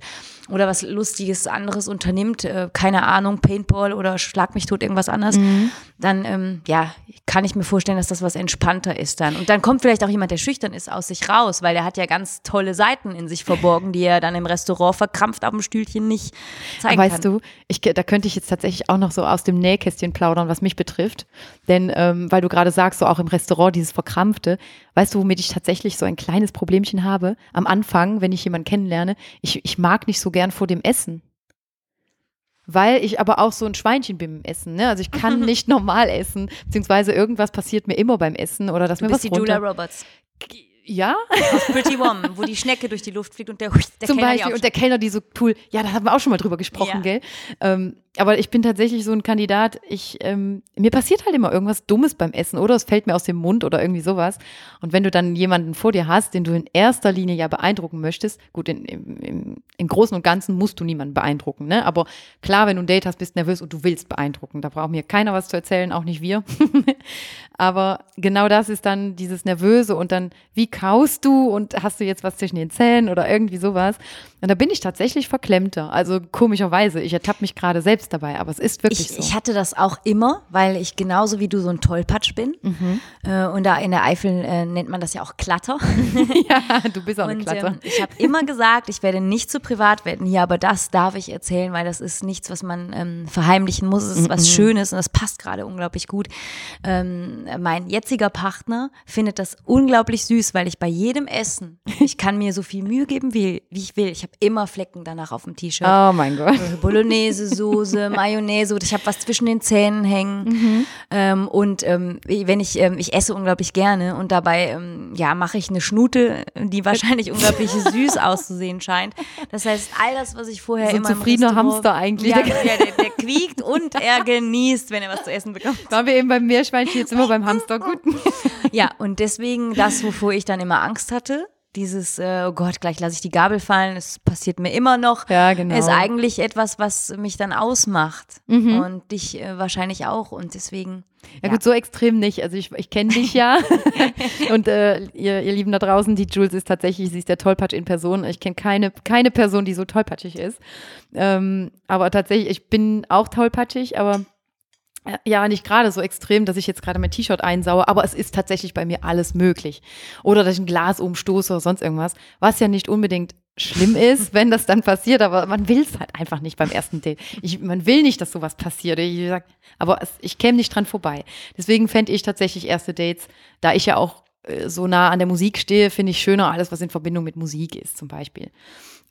S2: oder was Lustiges anderes unternimmt, äh, keine Ahnung, Paintball oder Schlag mich tot, irgendwas anderes,
S1: Mhm.
S2: dann ähm, ja, kann ich mir vorstellen, dass das was entspannter ist dann. Und dann kommt vielleicht auch jemand, der schüchtern ist, aus sich raus, weil der hat ja ganz tolle Seiten in sich verborgen, die er dann im Restaurant verkrampft auf dem Stühlchen nicht zeigen
S1: weißt
S2: kann.
S1: du, ich, da könnte ich jetzt tatsächlich auch noch so aus dem Nähkästchen plaudern, was mich betrifft. Denn, ähm, weil du gerade sagst, so auch im Restaurant dieses Verkrampfte, weißt du, womit ich tatsächlich so ein kleines Problemchen habe? Am Anfang, wenn ich jemanden kennenlerne, ich, ich mag nicht so gern vor dem Essen. Weil ich aber auch so ein Schweinchen bin im Essen. Ne? Also ich kann nicht normal essen, beziehungsweise irgendwas passiert mir immer beim Essen oder dass
S2: Du
S1: mir
S2: bist
S1: was
S2: die Julia
S1: runter.
S2: Roberts.
S1: Ja,
S2: Aus Pretty Woman, wo die Schnecke durch die Luft fliegt und der, der
S1: zum
S2: Kellner
S1: Beispiel. Und der Kellner, die so cool, ja, da haben wir auch schon mal drüber gesprochen,
S2: Ja.
S1: gell? Ähm, aber ich bin tatsächlich so ein Kandidat, ich, ähm, mir passiert halt immer irgendwas Dummes beim Essen oder es fällt mir aus dem Mund oder irgendwie sowas. Und wenn du dann jemanden vor dir hast, den du in erster Linie ja beeindrucken möchtest, gut, in, im, im, im Großen und Ganzen musst du niemanden beeindrucken, ne? Aber klar, wenn du ein Date hast, bist nervös und du willst beeindrucken. Da braucht mir keiner was zu erzählen, auch nicht wir. Aber genau das ist dann dieses Nervöse und dann, wie kaust du und hast du jetzt was zwischen den Zähnen oder irgendwie sowas? Und da bin ich tatsächlich verklemmter. Also komischerweise, ich ertappe mich gerade selbst dabei, aber es ist wirklich
S2: Ich,
S1: so.
S2: ich hatte das auch immer, weil ich genauso wie du so ein Tollpatsch bin.
S1: Mhm.
S2: Äh, und da in der Eifel äh, nennt man das ja auch Klatter.
S1: ja, du bist auch eine
S2: Und
S1: Klatter.
S2: ähm, ich habe immer gesagt, ich werde nicht zu privat werden hier, aber das darf ich erzählen, weil das ist nichts, was man ähm, verheimlichen muss. Es ist was
S1: Mhm.
S2: Schönes und das passt gerade unglaublich gut. Ähm, mein jetziger Partner findet das unglaublich süß, weil ich bei jedem Essen, ich kann mir so viel Mühe geben, wie, wie ich will. Ich habe immer Flecken danach auf dem T-Shirt.
S1: Oh mein Gott.
S2: Äh, Bolognese, Soße, Mayonnaise ich habe was zwischen den Zähnen hängen.
S1: Mhm.
S2: Ähm, und ähm, wenn ich, ähm, ich esse unglaublich gerne und dabei, ähm, ja, mache ich eine Schnute, die wahrscheinlich unglaublich süß auszusehen scheint. Das heißt, all das, was ich vorher
S1: So ein
S2: immer im
S1: zufriedener Hamster eigentlich.
S2: Ja, der, der, der quiekt und er genießt, wenn er was zu essen bekommt.
S1: Waren wir eben beim Meerschweinchen, jetzt immer beim Hamster. Gut.
S2: Ja, und deswegen das, wovor ich dann immer Angst hatte, dieses, äh, oh Gott, gleich lasse ich die Gabel fallen, es passiert mir immer noch,
S1: Ja, genau.
S2: ist eigentlich etwas, was mich dann ausmacht.
S1: Mhm.
S2: Und dich äh, wahrscheinlich auch. Und deswegen.
S1: Ja, gut, so extrem nicht. Also ich, ich kenne dich ja. und äh, ihr, ihr Lieben da draußen, die Jules ist tatsächlich, sie ist der Tollpatsch in Person. Ich kenne keine, keine Person, die so tollpatschig ist. Ähm, aber tatsächlich, ich bin auch tollpatschig, aber ja, nicht gerade so extrem, dass ich jetzt gerade mein T-Shirt einsaue, aber es ist tatsächlich bei mir alles möglich. Oder dass ich ein Glas umstoße oder sonst irgendwas, was ja nicht unbedingt schlimm ist, wenn das dann passiert, aber man will es halt einfach nicht beim ersten Date. Ich, man will nicht, dass sowas passiert. Ich sag, aber es, ich käme nicht dran vorbei. Deswegen fände ich tatsächlich erste Dates, da ich ja auch äh, so nah an der Musik stehe, finde ich schöner alles, was in Verbindung mit Musik ist, zum Beispiel.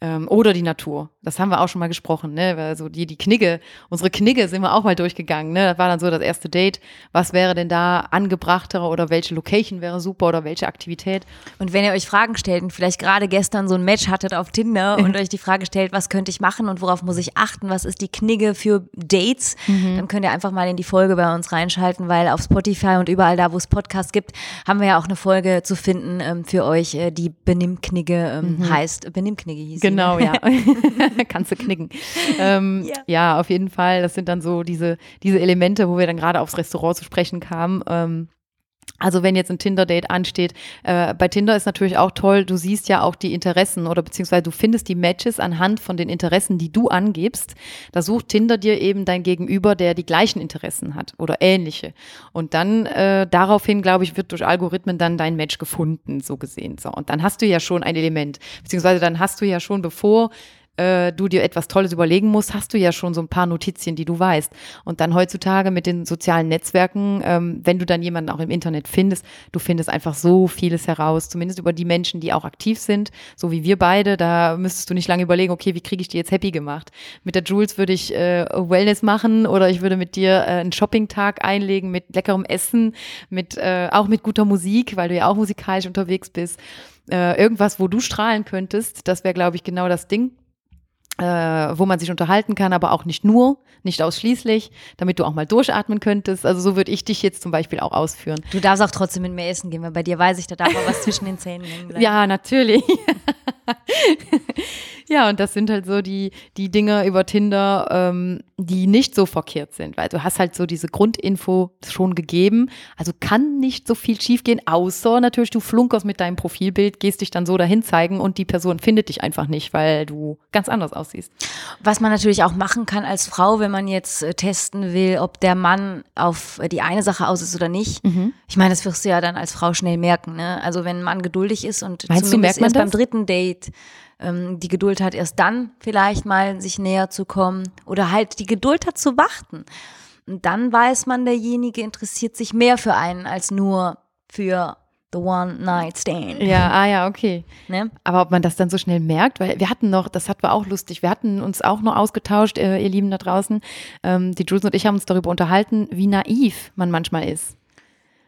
S1: Ähm, oder die Natur. Das haben wir auch schon mal gesprochen, ne? Also die, die Knigge, unsere Knigge sind wir auch mal durchgegangen, ne? Das war dann so das erste Date. Was wäre denn da angebrachtere oder welche Location wäre super oder welche Aktivität?
S2: Und wenn ihr euch Fragen stellt und vielleicht gerade gestern so ein Match hattet auf Tinder und euch die Frage stellt, was könnte ich machen und worauf muss ich achten, was ist die Knigge für Dates,
S1: Mhm.
S2: dann könnt ihr einfach mal in die Folge bei uns reinschalten, weil auf Spotify und überall da, wo es Podcasts gibt, haben wir ja auch eine Folge zu finden ähm, für euch, äh, die Benimmknigge ähm,
S1: Mhm.
S2: heißt. Benimmknigge hieß sie,
S1: Genau, ja. Kannst du knicken. Ähm, ja. auf jeden Fall. Das sind dann so diese, diese Elemente, wo wir dann gerade aufs Restaurant zu sprechen kamen. Ähm, also wenn jetzt ein Tinder-Date ansteht, äh, bei Tinder ist natürlich auch toll, du siehst ja auch die Interessen oder beziehungsweise du findest die Matches anhand von den Interessen, die du angibst. Da sucht Tinder dir eben dein Gegenüber, der die gleichen Interessen hat oder ähnliche. Und dann äh, daraufhin, glaube ich, wird durch Algorithmen dann dein Match gefunden, so gesehen. So. Und dann hast du ja schon ein Element, beziehungsweise dann hast du ja schon, bevor äh, du dir etwas Tolles überlegen musst, hast du ja schon so ein paar Notizien, die du weißt. Und dann heutzutage mit den sozialen Netzwerken, ähm, wenn du dann jemanden auch im Internet findest, du findest einfach so vieles heraus, zumindest über die Menschen, die auch aktiv sind, so wie wir beide. Da müsstest du nicht lange überlegen, okay, wie kriege ich die jetzt happy gemacht? Mit der Jules würde ich äh, Wellness machen oder ich würde mit dir äh, einen Shoppingtag einlegen mit leckerem Essen, mit äh, auch mit guter Musik, weil du ja auch musikalisch unterwegs bist. Äh, irgendwas, wo du strahlen könntest, das wäre, glaube ich, genau das Ding äh, wo man sich unterhalten kann, aber auch nicht nur, nicht ausschließlich, damit du auch mal durchatmen könntest. Also so würde ich dich jetzt zum Beispiel auch ausführen.
S2: Du darfst auch trotzdem mit mir essen gehen, weil bei dir weiß ich, da darf auch was zwischen den Zähnen hängen bleiben.
S1: Ja, natürlich. ja, und das sind halt so die, die Dinge über Tinder, ähm, die nicht so verkehrt sind, weil du hast halt so diese Grundinfo schon gegeben. Also kann nicht so viel schiefgehen, außer natürlich du flunkerst mit deinem Profilbild, gehst dich dann so dahin zeigen und die Person findet dich einfach nicht, weil du ganz anders aussiehst.
S2: Was man natürlich auch machen kann als Frau, wenn man jetzt äh, testen will, ob der Mann auf äh, die eine Sache aus ist oder nicht.
S1: Mhm.
S2: Ich meine, das wirst du ja dann als Frau schnell merken. Ne? Also wenn ein Mann geduldig ist und
S1: Meinst du,
S2: zumindest
S1: merkt man
S2: erst beim
S1: das?
S2: dritten Date ähm, die Geduld hat, erst dann vielleicht mal sich näher zu kommen oder halt die Geduld hat zu warten. Und dann weiß man, derjenige interessiert sich mehr für einen als nur für the one night stand.
S1: Ja, ah ja, okay.
S2: Ne?
S1: Aber ob man das dann so schnell merkt, weil wir hatten noch, das hat war auch lustig, wir hatten uns auch noch ausgetauscht, äh, ihr Lieben da draußen, ähm, die Jules und ich haben uns darüber unterhalten, wie naiv man manchmal ist.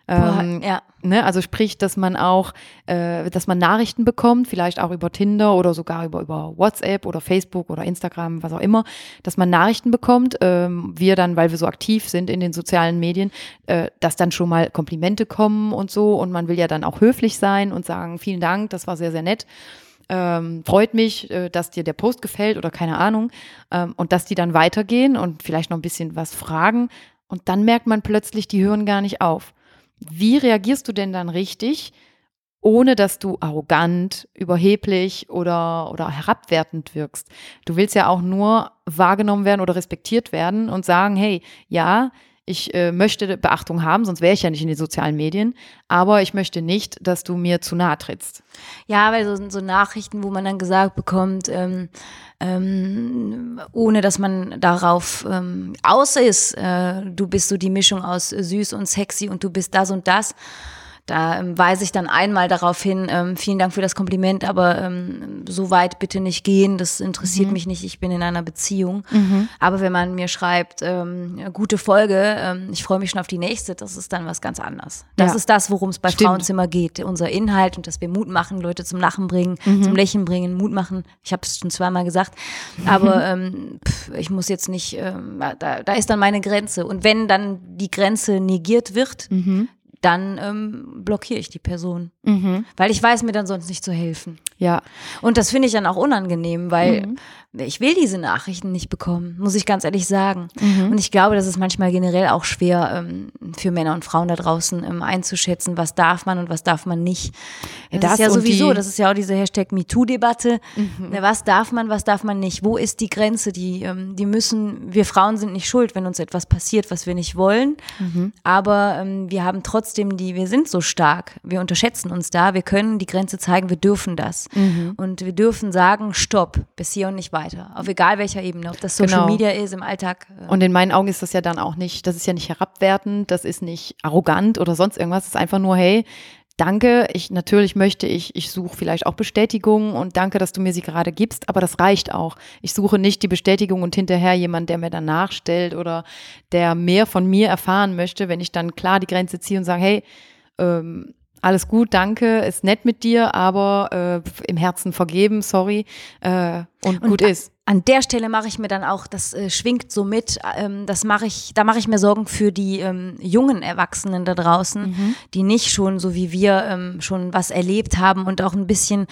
S2: Boah,
S1: Ähm,
S2: ja.
S1: Ne, also sprich, dass man auch, äh, dass man Nachrichten bekommt, vielleicht auch über Tinder oder sogar über, über WhatsApp oder Facebook oder Instagram, was auch immer, dass man Nachrichten bekommt, ähm, wir dann, weil wir so aktiv sind in den sozialen Medien, äh, dass dann schon mal Komplimente kommen und so und man will ja dann auch höflich sein und sagen, vielen Dank, das war sehr, sehr nett. Ähm, freut mich, äh, dass dir der Post gefällt oder keine Ahnung. Ähm, und dass die dann weitergehen und vielleicht noch ein bisschen was fragen. Und dann merkt man plötzlich, die hören gar nicht auf. Wie reagierst du denn dann richtig, ohne dass du arrogant, überheblich oder, oder herabwertend wirkst? Du willst ja auch nur wahrgenommen werden oder respektiert werden und sagen, hey, ja, ich äh, möchte Beachtung haben, sonst wäre ich ja nicht in den sozialen Medien, aber ich möchte nicht, dass du mir zu nahe trittst.
S2: Ja, weil so, so Nachrichten, wo man dann gesagt bekommt, ähm, ähm, ohne dass man darauf ähm, aus ist, äh, du bist so die Mischung aus süß und sexy und du bist das und das. Da ähm, weise ich dann einmal darauf hin, ähm, vielen Dank für das Kompliment, aber ähm, so weit bitte nicht gehen, das interessiert
S1: Mhm.
S2: mich nicht, ich bin in einer Beziehung.
S1: Mhm.
S2: Aber wenn man mir schreibt, ähm, gute Folge, ähm, ich freue mich schon auf die nächste, das ist dann was ganz anderes. Das
S1: Ja.
S2: ist das, worum es bei
S1: Stimmt.
S2: Frauenzimmer geht. Unser Inhalt und dass wir Mut machen, Leute zum Lachen bringen,
S1: Mhm.
S2: zum Lächeln bringen, Mut machen. Ich habe es schon zweimal gesagt. Aber ähm, pff, ich muss jetzt nicht, ähm, da, da ist dann meine Grenze. Und wenn dann die Grenze negiert wird,
S1: Mhm.
S2: Dann ähm, blockiere ich die Person.
S1: Mhm.
S2: Weil ich weiß mir dann sonst nicht zu helfen.
S1: Ja.
S2: Und das finde ich dann auch unangenehm, weil
S1: Mhm.
S2: Ich will diese Nachrichten nicht bekommen, muss ich ganz ehrlich sagen.
S1: Mhm.
S2: Und ich glaube, das ist manchmal generell auch schwer ähm, für Männer und Frauen da draußen ähm, einzuschätzen, was darf man und was darf man nicht. Das,
S1: Das
S2: ist ja sowieso, das ist ja auch diese Hashtag MeToo-Debatte.
S1: Mhm.
S2: Was darf man, was darf man nicht? Wo ist die Grenze? Die, ähm, die müssen, wir Frauen sind nicht schuld, wenn uns etwas passiert, was wir nicht wollen.
S1: Mhm.
S2: Aber wir haben trotzdem die, wir sind so stark, wir unterschätzen uns da, wir können die Grenze zeigen, wir dürfen das.
S1: Mhm.
S2: Und wir dürfen sagen, stopp, bis hier und nicht weiter. Auf egal welcher Ebene, ob das Social
S1: Genau.
S2: Media ist, im Alltag. äh,
S1: Und in meinen Augen ist das ja dann auch nicht, das ist ja nicht herabwertend, das ist nicht arrogant oder sonst irgendwas, das ist einfach nur, hey, danke, ich natürlich möchte ich, ich suche vielleicht auch Bestätigung und danke, dass du mir sie gerade gibst, aber das reicht auch. Ich suche nicht die Bestätigung und hinterher jemand, der mir dann nachstellt oder der mehr von mir erfahren möchte, wenn ich dann klar die Grenze ziehe und sage, hey, ähm, alles gut, danke, ist nett mit dir, aber äh, im Herzen vergeben, sorry, äh, und, und gut ist
S2: an der Stelle mache ich mir dann auch, das äh, schwingt so mit, ähm, das mache ich, da mache ich mir Sorgen für die ähm, jungen Erwachsenen da draußen, mhm. die nicht schon so wie wir ähm, schon was erlebt haben und auch ein bisschen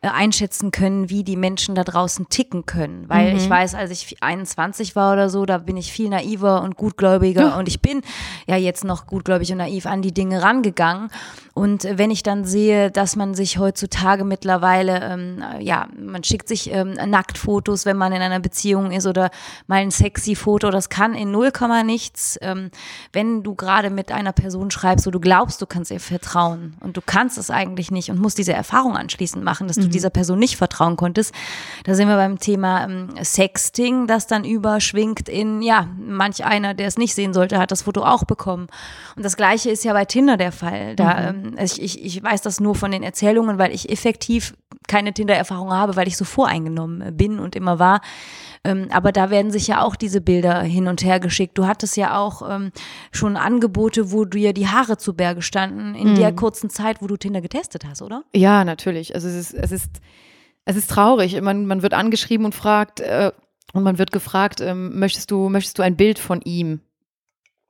S2: äh, einschätzen können, wie die Menschen da draußen ticken können. Weil mhm. ich weiß, als ich 21 war oder so, da bin ich viel naiver und gutgläubiger ja. und ich bin ja jetzt noch gutgläubig und naiv an die Dinge rangegangen. Und äh, wenn ich dann sehe, dass man sich heutzutage mittlerweile, ähm, ja, man schickt sich ähm, Nacktfotos, wenn man in einer Beziehung ist oder mal ein sexy Foto, das kann in null Komma nichts. Ähm, wenn du gerade mit einer Person schreibst, wo du glaubst, du kannst ihr vertrauen und du kannst es eigentlich nicht und musst diese Erfahrung anschließend machen, dass mhm. du dieser Person nicht vertrauen konntest, da sind wir beim Thema ähm, Sexting, das dann überschwingt in, ja, manch einer, der es nicht sehen sollte, hat das Foto auch bekommen. Und das Gleiche ist ja bei Tinder der Fall. Da, mhm. ähm, ich, ich, ich weiß das nur von den Erzählungen, weil ich effektiv keine Tinder-Erfahrung habe, weil ich so voreingenommen bin und immer war. Ähm, aber da werden sich ja auch diese Bilder hin und her geschickt. Du hattest ja auch ähm, schon Angebote, wo dir die Haare zu Berge standen in mhm. der kurzen Zeit, wo du Tinder getestet hast, oder?
S1: Ja, natürlich. Also es ist, es ist, es ist traurig. Man, man wird angeschrieben und fragt, äh, und man wird gefragt, ähm, möchtest du, möchtest du ein Bild von ihm?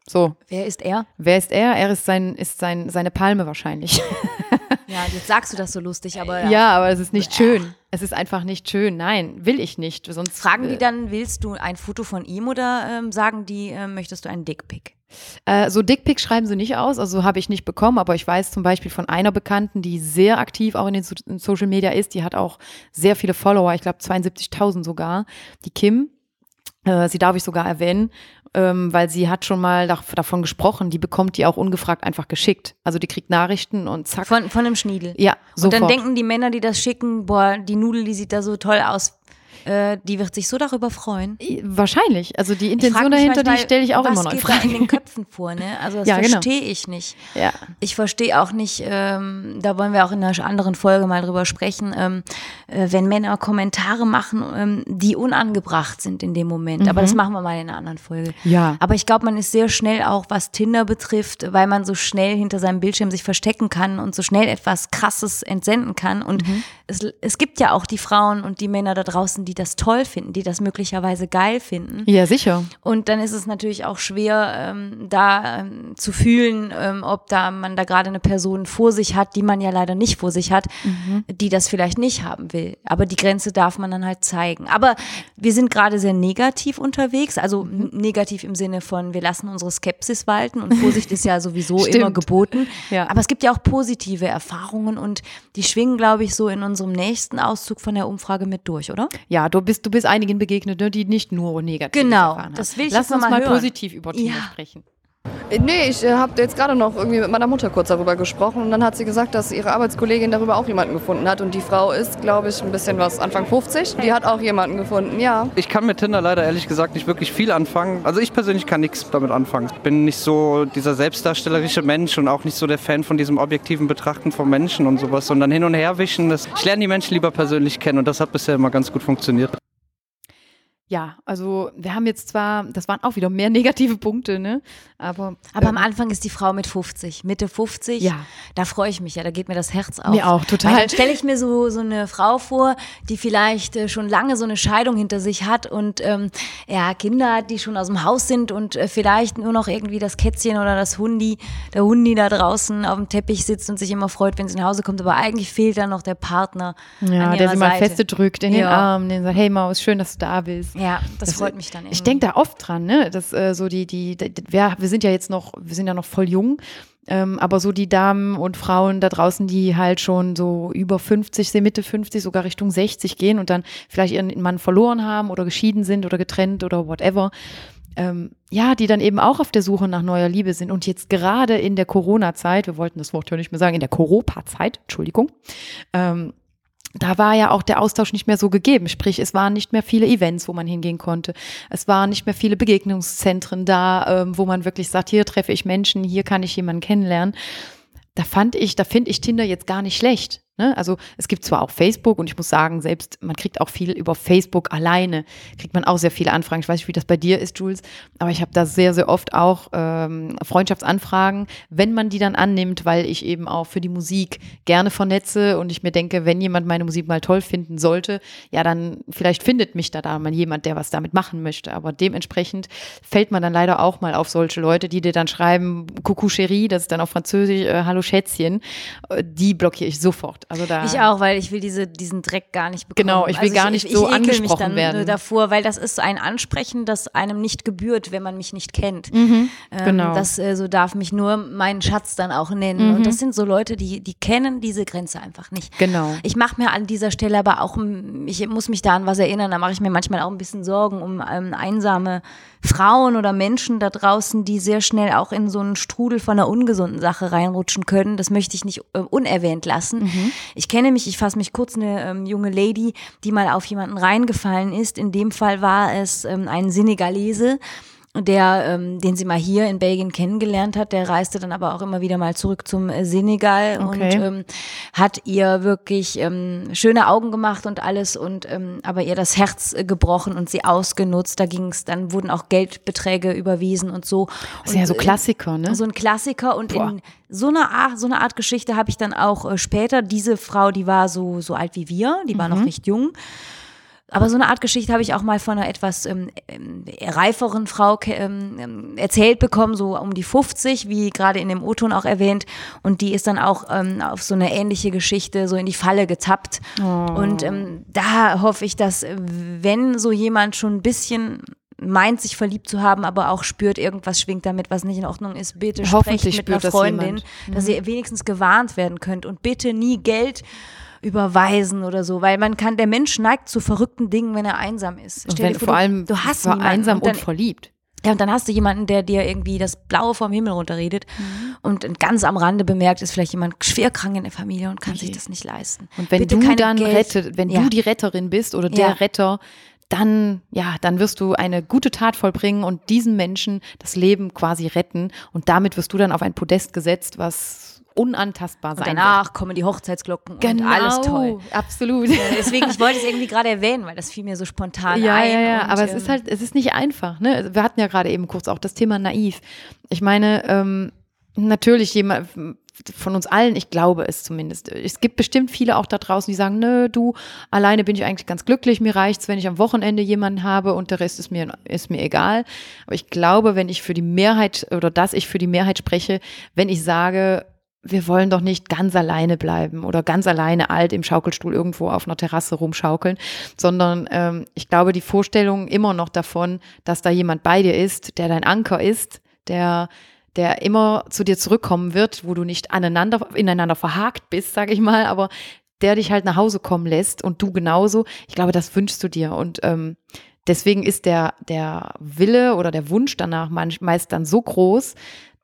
S1: So.
S2: Wer ist er?
S1: Wer ist er? Er ist sein, ist sein, seine Palme wahrscheinlich.
S2: Ja, jetzt sagst du das so lustig, aber.
S1: Ja, ja aber es ist nicht schön. Es ist einfach nicht schön. Nein, will ich nicht. Sonst
S2: fragen die äh, dann, willst du ein Foto von ihm oder ähm, sagen die, äh, möchtest du einen Dickpick?
S1: Äh, so Dickpick schreiben sie nicht aus, also habe ich nicht bekommen, aber ich weiß zum Beispiel von einer Bekannten, die sehr aktiv auch in den so in Social Media ist, die hat auch sehr viele Follower, ich glaube 72.000 sogar, die Kim. Äh, sie darf ich sogar erwähnen ähm, weil sie hat schon mal davon gesprochen, die bekommt die auch ungefragt einfach geschickt. Also die kriegt Nachrichten und zack.
S2: Von, von einem Schniedel.
S1: Ja,
S2: sofort. Und dann denken die Männer, die das schicken, boah, die Nudel, die sieht da so toll aus. Äh, die wird sich so darüber freuen.
S1: Wahrscheinlich. Also die Intention dahinter, manchmal, die stelle ich auch immer noch in Frage.
S2: Was geht da in den Köpfen vor, ne? Also das ja, genau. verstehe genau. ich nicht.
S1: Ja.
S2: Ich verstehe auch nicht, ähm, da wollen wir auch in einer anderen Folge mal drüber sprechen, ähm, äh, wenn Männer Kommentare machen, ähm, die unangebracht sind in dem Moment. Mhm. Aber das machen wir mal in einer anderen Folge.
S1: Ja.
S2: Aber ich glaube, man ist sehr schnell auch, was Tinder betrifft, weil man so schnell hinter seinem Bildschirm sich verstecken kann und so schnell etwas Krasses entsenden kann. Und mhm. es, es gibt ja auch die Frauen und die Männer da draußen, die das toll finden, die das möglicherweise geil finden.
S1: Ja, sicher.
S2: Und dann ist es natürlich auch schwer, ähm, da ähm, zu fühlen, ähm, ob da man da gerade eine Person vor sich hat, die man ja leider nicht vor sich hat, mhm. die das vielleicht nicht haben will. Aber die Grenze darf man dann halt zeigen. Aber wir sind gerade sehr negativ unterwegs, also mhm. negativ im Sinne von, wir lassen unsere Skepsis walten und Vorsicht ist ja sowieso immer geboten. Ja. Aber es gibt ja auch positive Erfahrungen und die schwingen, glaube ich, so in unserem nächsten Auszug von der Umfrage mit durch, oder?
S1: Ja, du bist, du bist einigen begegnet, ne, die nicht nur negativ
S2: genau,
S1: erfahren haben.
S2: das will ich
S1: Lass uns
S2: mal,
S1: mal positiv über Tinder ja. sprechen.
S12: Nee, ich äh, habe jetzt gerade noch irgendwie mit meiner Mutter kurz darüber gesprochen und dann hat sie gesagt, dass ihre Arbeitskollegin darüber auch jemanden gefunden hat und die Frau ist, glaube ich, ein bisschen was, Anfang 50. Die hat auch jemanden gefunden, ja.
S3: Ich kann mit Tinder leider ehrlich gesagt nicht wirklich viel anfangen. Also ich persönlich kann nichts damit anfangen. Ich bin nicht so dieser selbstdarstellerische Mensch und auch nicht so der Fan von diesem objektiven Betrachten von Menschen und sowas, sondern hin und her wischen. Ich lerne die Menschen lieber persönlich kennen und das hat bisher immer ganz gut funktioniert.
S1: Ja, also wir haben jetzt zwar, das waren auch wieder mehr negative Punkte, ne? Aber,
S2: Aber ähm, am Anfang ist die Frau mit 50, Mitte 50.
S1: Ja.
S2: Da freue ich mich ja, da geht mir das Herz auf.
S1: Mir auch, total.
S2: Weil dann stelle ich mir so, so eine Frau vor, die vielleicht äh, schon lange so eine Scheidung hinter sich hat und ähm, ja, Kinder hat, die schon aus dem Haus sind und äh, vielleicht nur noch irgendwie das Kätzchen oder das Hundi, der Hundi da draußen auf dem Teppich sitzt und sich immer freut, wenn sie nach Hause kommt. Aber eigentlich fehlt dann noch der Partner.
S1: Ja, der sie mal feste drückt in ja. den Arm, den sagt, hey Maus, schön, dass du da bist.
S2: Ja, das, das freut mich dann.
S1: Irgendwie. Ich denke da oft dran, ne? Dass äh, so die, die, die wir, wir sind ja jetzt noch, wir sind ja noch voll jung. Ähm, aber so die Damen und Frauen da draußen, die halt schon so über 50, Mitte 50, sogar Richtung 60 gehen und dann vielleicht ihren Mann verloren haben oder geschieden sind oder getrennt oder whatever. Ähm, ja, die dann eben auch auf der Suche nach neuer Liebe sind und jetzt gerade in der Corona-Zeit, wir wollten das Wort ja nicht mehr sagen, in der Coropa-Zeit, Entschuldigung, ähm, da war ja auch der Austausch nicht mehr so gegeben. Sprich, es waren nicht mehr viele Events, wo man hingehen konnte. Es waren nicht mehr viele Begegnungszentren da, ähm, wo man wirklich sagt, hier treffe ich Menschen, hier kann ich jemanden kennenlernen. da fand ich, da finde ich Tinder jetzt gar nicht schlecht. Ne? Also es gibt zwar auch Facebook und ich muss sagen, selbst man kriegt auch viel über Facebook alleine, kriegt man auch sehr viele Anfragen. Ich weiß nicht, wie das bei dir ist, Jules, aber ich habe da sehr, sehr oft auch ähm, Freundschaftsanfragen, wenn man die dann annimmt, weil ich eben auch für die Musik gerne vernetze und ich mir denke, wenn jemand meine Musik mal toll finden sollte, ja, dann vielleicht findet mich da da mal jemand, der was damit machen möchte. Aber dementsprechend fällt man dann leider auch mal auf solche Leute, die dir dann schreiben, Coucou Chérie, das ist dann auf Französisch, äh, Hallo Schätzchen, äh, die blockiere ich sofort. Also da
S2: ich auch, weil ich will diese, diesen Dreck gar nicht bekommen.
S1: Genau, ich will
S2: also
S1: gar nicht
S2: ich,
S1: so
S2: ich ekel
S1: angesprochen
S2: mich dann
S1: werden.
S2: davor, weil das ist ein Ansprechen, das einem nicht gebührt, wenn man mich nicht kennt.
S1: Mhm,
S2: ähm,
S1: genau.
S2: Das äh, so darf mich nur meinen Schatz dann auch nennen.
S1: Mhm.
S2: Und das sind so Leute, die, die kennen diese Grenze einfach nicht.
S1: Genau.
S2: Ich mache mir an dieser Stelle aber auch, ich muss mich da an was erinnern, da mache ich mir manchmal auch ein bisschen Sorgen um ähm, einsame Frauen oder Menschen da draußen, die sehr schnell auch in so einen Strudel von einer ungesunden Sache reinrutschen können. Das möchte ich nicht äh, unerwähnt lassen.
S1: Mhm.
S2: Ich kenne mich, ich fasse mich kurz, eine ähm, junge Lady, die mal auf jemanden reingefallen ist. In dem Fall war es ähm, ein Senegalese der, ähm, den sie mal hier in Belgien kennengelernt hat, der reiste dann aber auch immer wieder mal zurück zum äh, Senegal
S1: Okay.
S2: und ähm, hat ihr wirklich ähm, schöne Augen gemacht und alles und ähm, aber ihr das Herz äh, gebrochen und sie ausgenutzt. Da ging es, dann wurden auch Geldbeträge überwiesen und so.
S1: Das sind ja so
S2: äh,
S1: Klassiker, ne?
S2: So ein Klassiker und
S1: Boah.
S2: in so einer Art, so eine Art Geschichte habe ich dann auch später. Diese Frau, die war so, so alt wie wir, die war
S1: Mhm.
S2: noch recht jung. Aber so eine Art Geschichte habe ich auch mal von einer etwas ähm, ähm, reiferen Frau ähm, ähm, erzählt bekommen, so um die 50, wie gerade in dem O-Ton auch erwähnt. Und die ist dann auch ähm, auf so eine ähnliche Geschichte so in die Falle getappt. Und ähm, da hoffe ich, dass wenn so jemand schon ein bisschen meint, sich verliebt zu haben, aber auch spürt, irgendwas schwingt damit, was nicht in Ordnung ist, bitte sprecht mit einer
S1: das
S2: Freundin,
S1: jemand.
S2: dass
S1: Mhm.
S2: ihr wenigstens gewarnt werden könnt und bitte nie Geld überweisen oder so, weil man kann, der Mensch neigt zu verrückten Dingen, wenn er einsam ist.
S1: Und
S2: Stell
S1: wenn,
S2: dir vor,
S1: vor
S2: du-
S1: allem
S2: du hast
S1: war einsam
S2: und, dann,
S1: und verliebt.
S2: ja, und dann hast du jemanden, der dir irgendwie das Blaue vom Himmel runterredet
S1: Mhm.
S2: und ganz am Rande bemerkt, ist vielleicht jemand schwer krank in der Familie und kann sich das nicht leisten.
S1: Und wenn
S2: Bitte
S1: du dann
S2: Geld-
S1: rettet, wenn
S2: Ja.
S1: du die Retterin bist oder der
S2: Ja.
S1: Retter, dann, ja, dann wirst du eine gute Tat vollbringen und diesen Menschen das Leben quasi retten. Und damit wirst du dann auf ein Podest gesetzt, was unantastbar
S2: Und
S1: sein
S2: danach kommen die Hochzeitsglocken
S1: Genau,
S2: und alles toll.
S1: absolut.
S2: Deswegen, ich wollte es irgendwie gerade erwähnen, weil das fiel mir so spontan
S1: Ja,
S2: ein.
S1: ja, ja,
S2: und,
S1: aber es
S2: ähm,
S1: ist halt, es ist nicht einfach. Ne? Also Wir hatten ja gerade eben kurz auch das Thema naiv. Ich meine, ähm, natürlich jemand von uns allen, ich glaube es zumindest. Es gibt bestimmt viele auch da draußen, die sagen, nö, du, alleine bin ich eigentlich ganz glücklich, mir reicht's, wenn ich am Wochenende jemanden habe und der Rest ist mir, ist mir egal. Aber ich glaube, wenn ich für die Mehrheit oder dass ich für die Mehrheit spreche, wenn ich sage, wir wollen doch nicht ganz alleine bleiben oder ganz alleine alt im Schaukelstuhl irgendwo auf einer Terrasse rumschaukeln, sondern ähm, ich glaube, die Vorstellung immer noch davon, dass da jemand bei dir ist, der dein Anker ist, der der immer zu dir zurückkommen wird, wo du nicht aneinander, ineinander verhakt bist, sage ich mal, aber der dich halt nach Hause kommen lässt und du genauso. Ich glaube, das wünschst du dir und ähm, deswegen ist der der Wille oder der Wunsch danach meist dann so groß,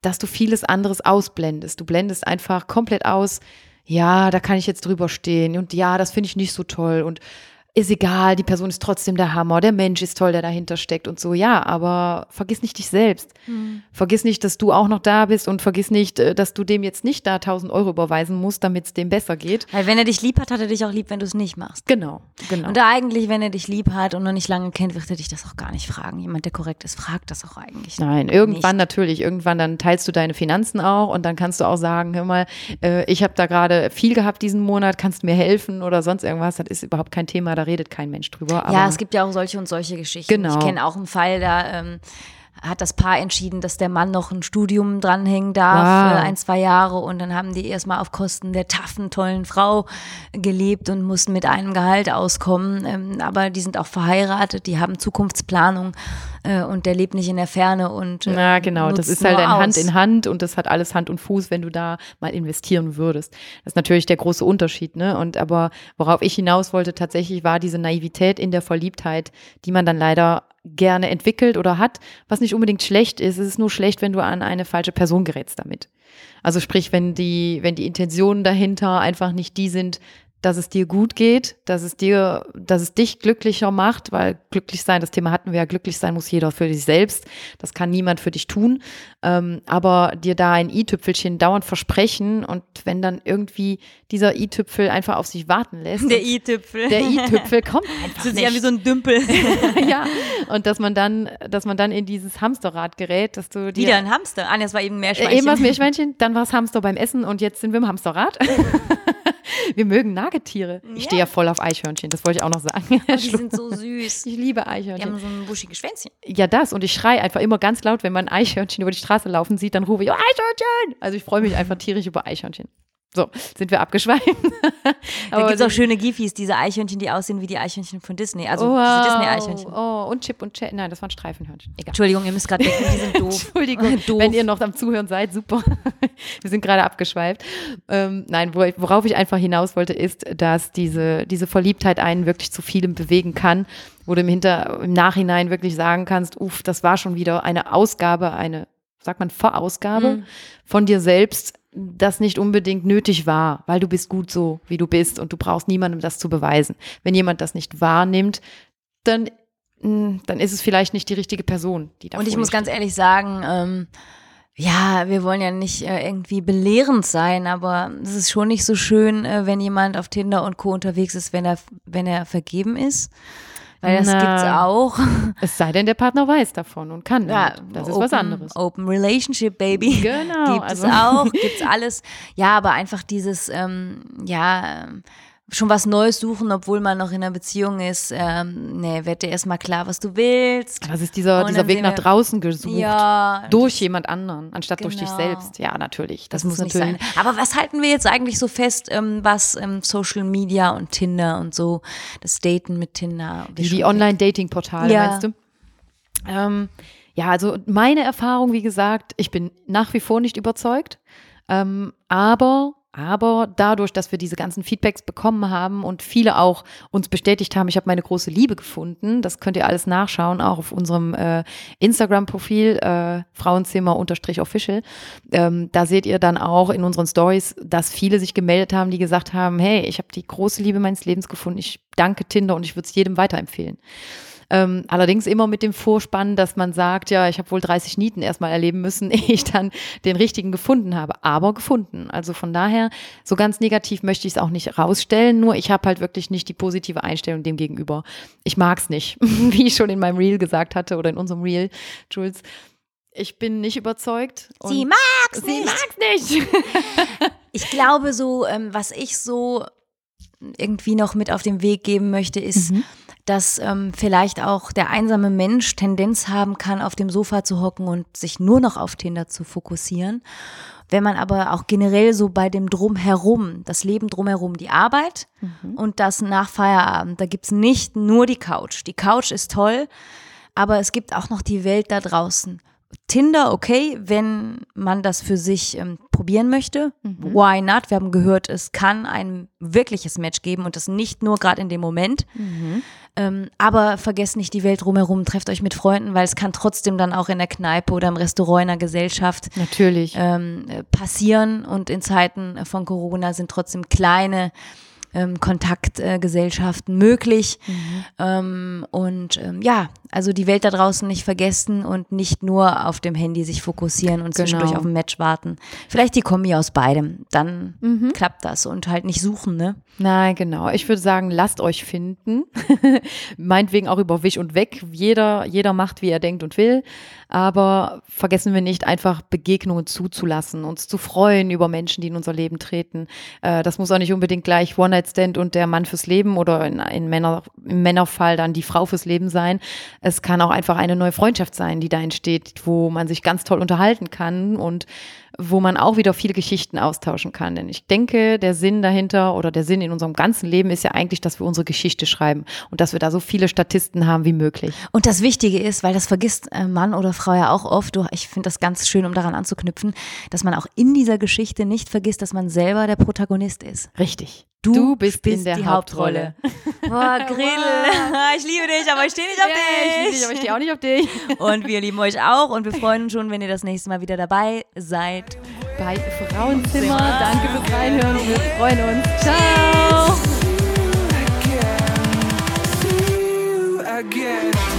S1: dass du vieles anderes ausblendest. Du blendest einfach komplett aus, ja, da kann ich jetzt drüber stehen und ja, das finde ich nicht so toll und ist egal, die Person ist trotzdem der Hammer, der Mensch ist toll, der dahinter steckt und so, ja, aber vergiss nicht dich selbst.
S2: Mhm.
S1: Vergiss nicht, dass du auch noch da bist und vergiss nicht, äh, dass du dem jetzt nicht da 1000 Euro überweisen musst, damit es dem besser geht.
S2: Weil wenn er dich lieb hat, hat er dich auch lieb, wenn du es nicht machst.
S1: Genau, genau.
S2: Und eigentlich, wenn er dich lieb hat und noch nicht lange kennt, wird er dich das auch gar nicht fragen. Jemand, der korrekt ist, fragt das auch eigentlich.
S1: Nein, irgendwann natürlich. Irgendwann dann teilst du deine Finanzen auch und dann kannst du auch sagen, hör mal, äh, ich habe da gerade viel gehabt diesen Monat, kannst du mir helfen oder sonst irgendwas. Das ist überhaupt kein Thema, da redet kein Mensch drüber.
S2: Ja, es gibt ja auch solche und solche Geschichten.
S1: Genau.
S2: Ich kenne auch einen Fall, da ähm, hat das Paar entschieden, dass der Mann noch ein Studium dranhängen darf,
S1: Wow.
S2: äh, ein, zwei Jahre. Und dann haben die erstmal auf Kosten der taffen, tollen Frau gelebt und mussten mit einem Gehalt auskommen. Ähm, aber die sind auch verheiratet, die haben Zukunftsplanung und der lebt nicht in der Ferne. Und, äh,
S1: Ja, genau. Das ist halt ein Hand in Hand und das hat alles Hand und Fuß, wenn du da mal investieren würdest. Das ist natürlich der große Unterschied, ne? Und aber worauf ich hinaus wollte tatsächlich war diese Naivität in der Verliebtheit, die man dann leider gerne entwickelt oder hat, was nicht unbedingt schlecht ist. Es ist nur schlecht, wenn du an eine falsche Person gerätst damit. Also sprich, wenn die, wenn die Intentionen dahinter einfach nicht die sind, dass es dir gut geht, dass es dir, dass es dich glücklicher macht, weil glücklich sein, das Thema hatten wir ja, glücklich sein muss jeder für sich selbst. Das kann niemand für dich tun. Ähm, aber dir da ein i-Tüpfelchen dauernd versprechen und wenn dann irgendwie dieser i-Tüpfel einfach auf sich warten lässt.
S2: Der i-Tüpfel.
S1: Der i-Tüpfel kommt einfach
S2: Das ist ja wie so ein Dümpel.
S1: ja, und dass man dann, dass man dann in dieses Hamsterrad gerät, dass du dir
S2: Wieder ein Hamster. Ah, das war eben ein Meerschweinchen.
S1: äh, Eben was Meerschweinchen, dann war es Hamster beim Essen und jetzt sind wir im Hamsterrad. wir mögen Nagetiere. Ich stehe ja voll auf Eichhörnchen, das wollte ich auch noch sagen.
S2: Oh, die sind so süß.
S1: Ich liebe
S2: Die
S1: Eichhörnchen.
S2: haben so ein buschiges Schwänzchen.
S1: Ja, das. Und ich schreie einfach immer ganz laut, wenn man ein Eichhörnchen über die Straße laufen sieht, dann rufe ich, oh, Eichhörnchen! Also ich freue mich einfach tierisch über Eichhörnchen. So, sind wir abgeschweift.
S2: Da gibt es auch schöne Gifis, diese Eichhörnchen, die aussehen wie die Eichhörnchen von Disney. Also
S1: wow.
S2: diese Disney-Eichhörnchen.
S1: Oh, und Chip und Chat. Nein, das waren Streifenhörnchen. Egal.
S2: Entschuldigung, ihr müsst gerade denken, die sind doof.
S1: Entschuldigung,
S2: Doof.
S1: wenn ihr noch am Zuhören seid, super. Wir sind gerade abgeschweift. Ähm, nein, wo- worauf ich einfach hinaus wollte, ist, dass diese, diese Verliebtheit einen wirklich zu vielem bewegen kann, wo du im, Hinter, im Nachhinein wirklich sagen kannst, uff, das war schon wieder eine Ausgabe, eine, sagt man, Vorausgabe
S2: Mhm.
S1: von dir selbst, das nicht unbedingt nötig war, weil du bist gut so, wie du bist und du brauchst niemandem das zu beweisen. Wenn jemand das nicht wahrnimmt, dann, mh, dann ist es vielleicht nicht die richtige Person, die da
S2: Und ich muss ganz ehrlich sagen, ähm, ja, wir wollen ja nicht äh, irgendwie belehrend sein, aber es ist schon nicht so schön, äh, wenn jemand auf Tinder und Co. unterwegs ist, wenn er, wenn er vergeben ist. Weil das
S1: Na,
S2: gibt's auch.
S1: Es sei denn, der Partner weiß davon und kann.
S2: Ja,
S1: damit. das ist
S2: open,
S1: was anderes.
S2: Open Relationship, Baby.
S1: Genau,
S2: Gibt
S1: also-
S2: es auch, gibt's alles. Ja, aber einfach dieses, ähm, ja, schon was Neues suchen, obwohl man noch in einer Beziehung ist. Ähm, nee, werd dir erstmal klar, was du willst.
S1: Das ist dieser,
S2: Und
S1: dieser Weg nach draußen gesucht.
S2: Ja,
S1: durch jemand anderen, anstatt durch dich
S2: Genau.
S1: selbst. Ja, natürlich. Das,
S2: Das,
S1: muss
S2: muss nicht
S1: natürlich.
S2: sein. Aber was halten wir jetzt eigentlich so fest, ähm, was ähm, Social Media und Tinder und so, das Daten mit Tinder?
S1: Die, die Online-Dating-Portale,
S2: Ja.
S1: meinst du? Ähm, ja, also meine Erfahrung, wie gesagt, ich bin nach wie vor nicht überzeugt. Ähm, aber, aber dadurch, dass wir diese ganzen Feedbacks bekommen haben und viele auch uns bestätigt haben, ich habe meine große Liebe gefunden, das könnt ihr alles nachschauen, auch auf unserem äh, Instagram-Profil, äh, Frauenzimmer-official. Ähm, da seht ihr dann auch in unseren Stories, dass viele sich gemeldet haben, die gesagt haben, hey, ich habe die große Liebe meines Lebens gefunden, ich danke Tinder und ich würde es jedem weiterempfehlen. Ähm, allerdings immer mit dem Vorspann, dass man sagt, ja, ich habe wohl 30 Nieten erstmal erleben müssen, ehe ich dann den richtigen gefunden habe. Aber gefunden. Also von daher, so ganz negativ möchte ich es auch nicht rausstellen, nur ich habe halt wirklich nicht die positive Einstellung dem gegenüber. Ich mag es nicht, wie ich schon in meinem Reel gesagt hatte oder in unserem Reel, Jules. Ich bin nicht überzeugt.
S2: Sie mag's
S1: Sie
S2: nicht.
S1: mag's nicht.
S2: Ich glaube so, ähm, was ich so irgendwie noch mit auf den Weg geben möchte, ist,
S1: Mhm.
S2: Dass ähm, vielleicht auch der einsame Mensch Tendenz haben kann, auf dem Sofa zu hocken und sich nur noch auf Tinder zu fokussieren. Wenn man aber auch generell so bei dem Drumherum, das Leben drumherum, die Arbeit und das nach Feierabend, da gibt's nicht nur die Couch. Die Couch ist toll, aber es gibt auch noch die Welt da draußen. Tinder, okay, wenn man das für sich ähm, probieren möchte. Why not? Wir haben gehört, es kann ein wirkliches Match geben und das nicht nur gerade in dem Moment. Ähm, aber vergesst nicht die Welt drumherum, trefft euch mit Freunden, weil es kann trotzdem dann auch in der Kneipe oder im Restaurant in der Gesellschaft
S1: Natürlich.
S2: ähm, äh, passieren. Und in Zeiten von Corona sind trotzdem kleine ähm, Kontaktgesellschaften möglich. Ähm, und ähm, ja, also die Welt da draußen nicht vergessen und nicht nur auf dem Handy sich fokussieren und zwischendurch
S1: Genau.
S2: auf ein Match warten. Vielleicht die Kombi aus beidem. Dann
S1: Mhm.
S2: klappt das und halt nicht suchen, ne?
S1: Nein, genau. Ich würde sagen, lasst euch finden. Meinetwegen auch über Wisch und Weg. Jeder, jeder macht, wie er denkt und will. Aber vergessen wir nicht, einfach Begegnungen zuzulassen, uns zu freuen über Menschen, die in unser Leben treten. Äh, das muss auch nicht unbedingt gleich One-Night-Stand und der Mann fürs Leben oder in, in Männer, im Männerfall dann die Frau fürs Leben sein. Es kann auch einfach eine neue Freundschaft sein, die da entsteht, wo man sich ganz toll unterhalten kann und wo man auch wieder viele Geschichten austauschen kann. Denn ich denke, der Sinn dahinter oder der Sinn in unserem ganzen Leben ist ja eigentlich, dass wir unsere Geschichte schreiben und dass wir da so viele Statisten haben wie möglich.
S2: Und das Wichtige ist, weil das vergisst äh, Mann oder Frau ja auch oft, ich finde das ganz schön, um daran anzuknüpfen, dass man auch in dieser Geschichte nicht vergisst, dass man selber der Protagonist ist.
S1: Richtig.
S2: Du,
S1: Du bist
S2: spielst
S1: in der
S2: die
S1: Hauptrolle.
S2: Hauptrolle. Boah, Grill, ich liebe dich, aber ich stehe nicht auf dich.
S1: ich liebe dich, aber ich stehe auch nicht auf dich.
S2: Und wir lieben euch auch und wir freuen uns schon, wenn ihr das nächste Mal wieder dabei seid.
S1: Projekt bei Frauenzimmer. Danke fürs Reinhören. Wir freuen uns. Ciao. again.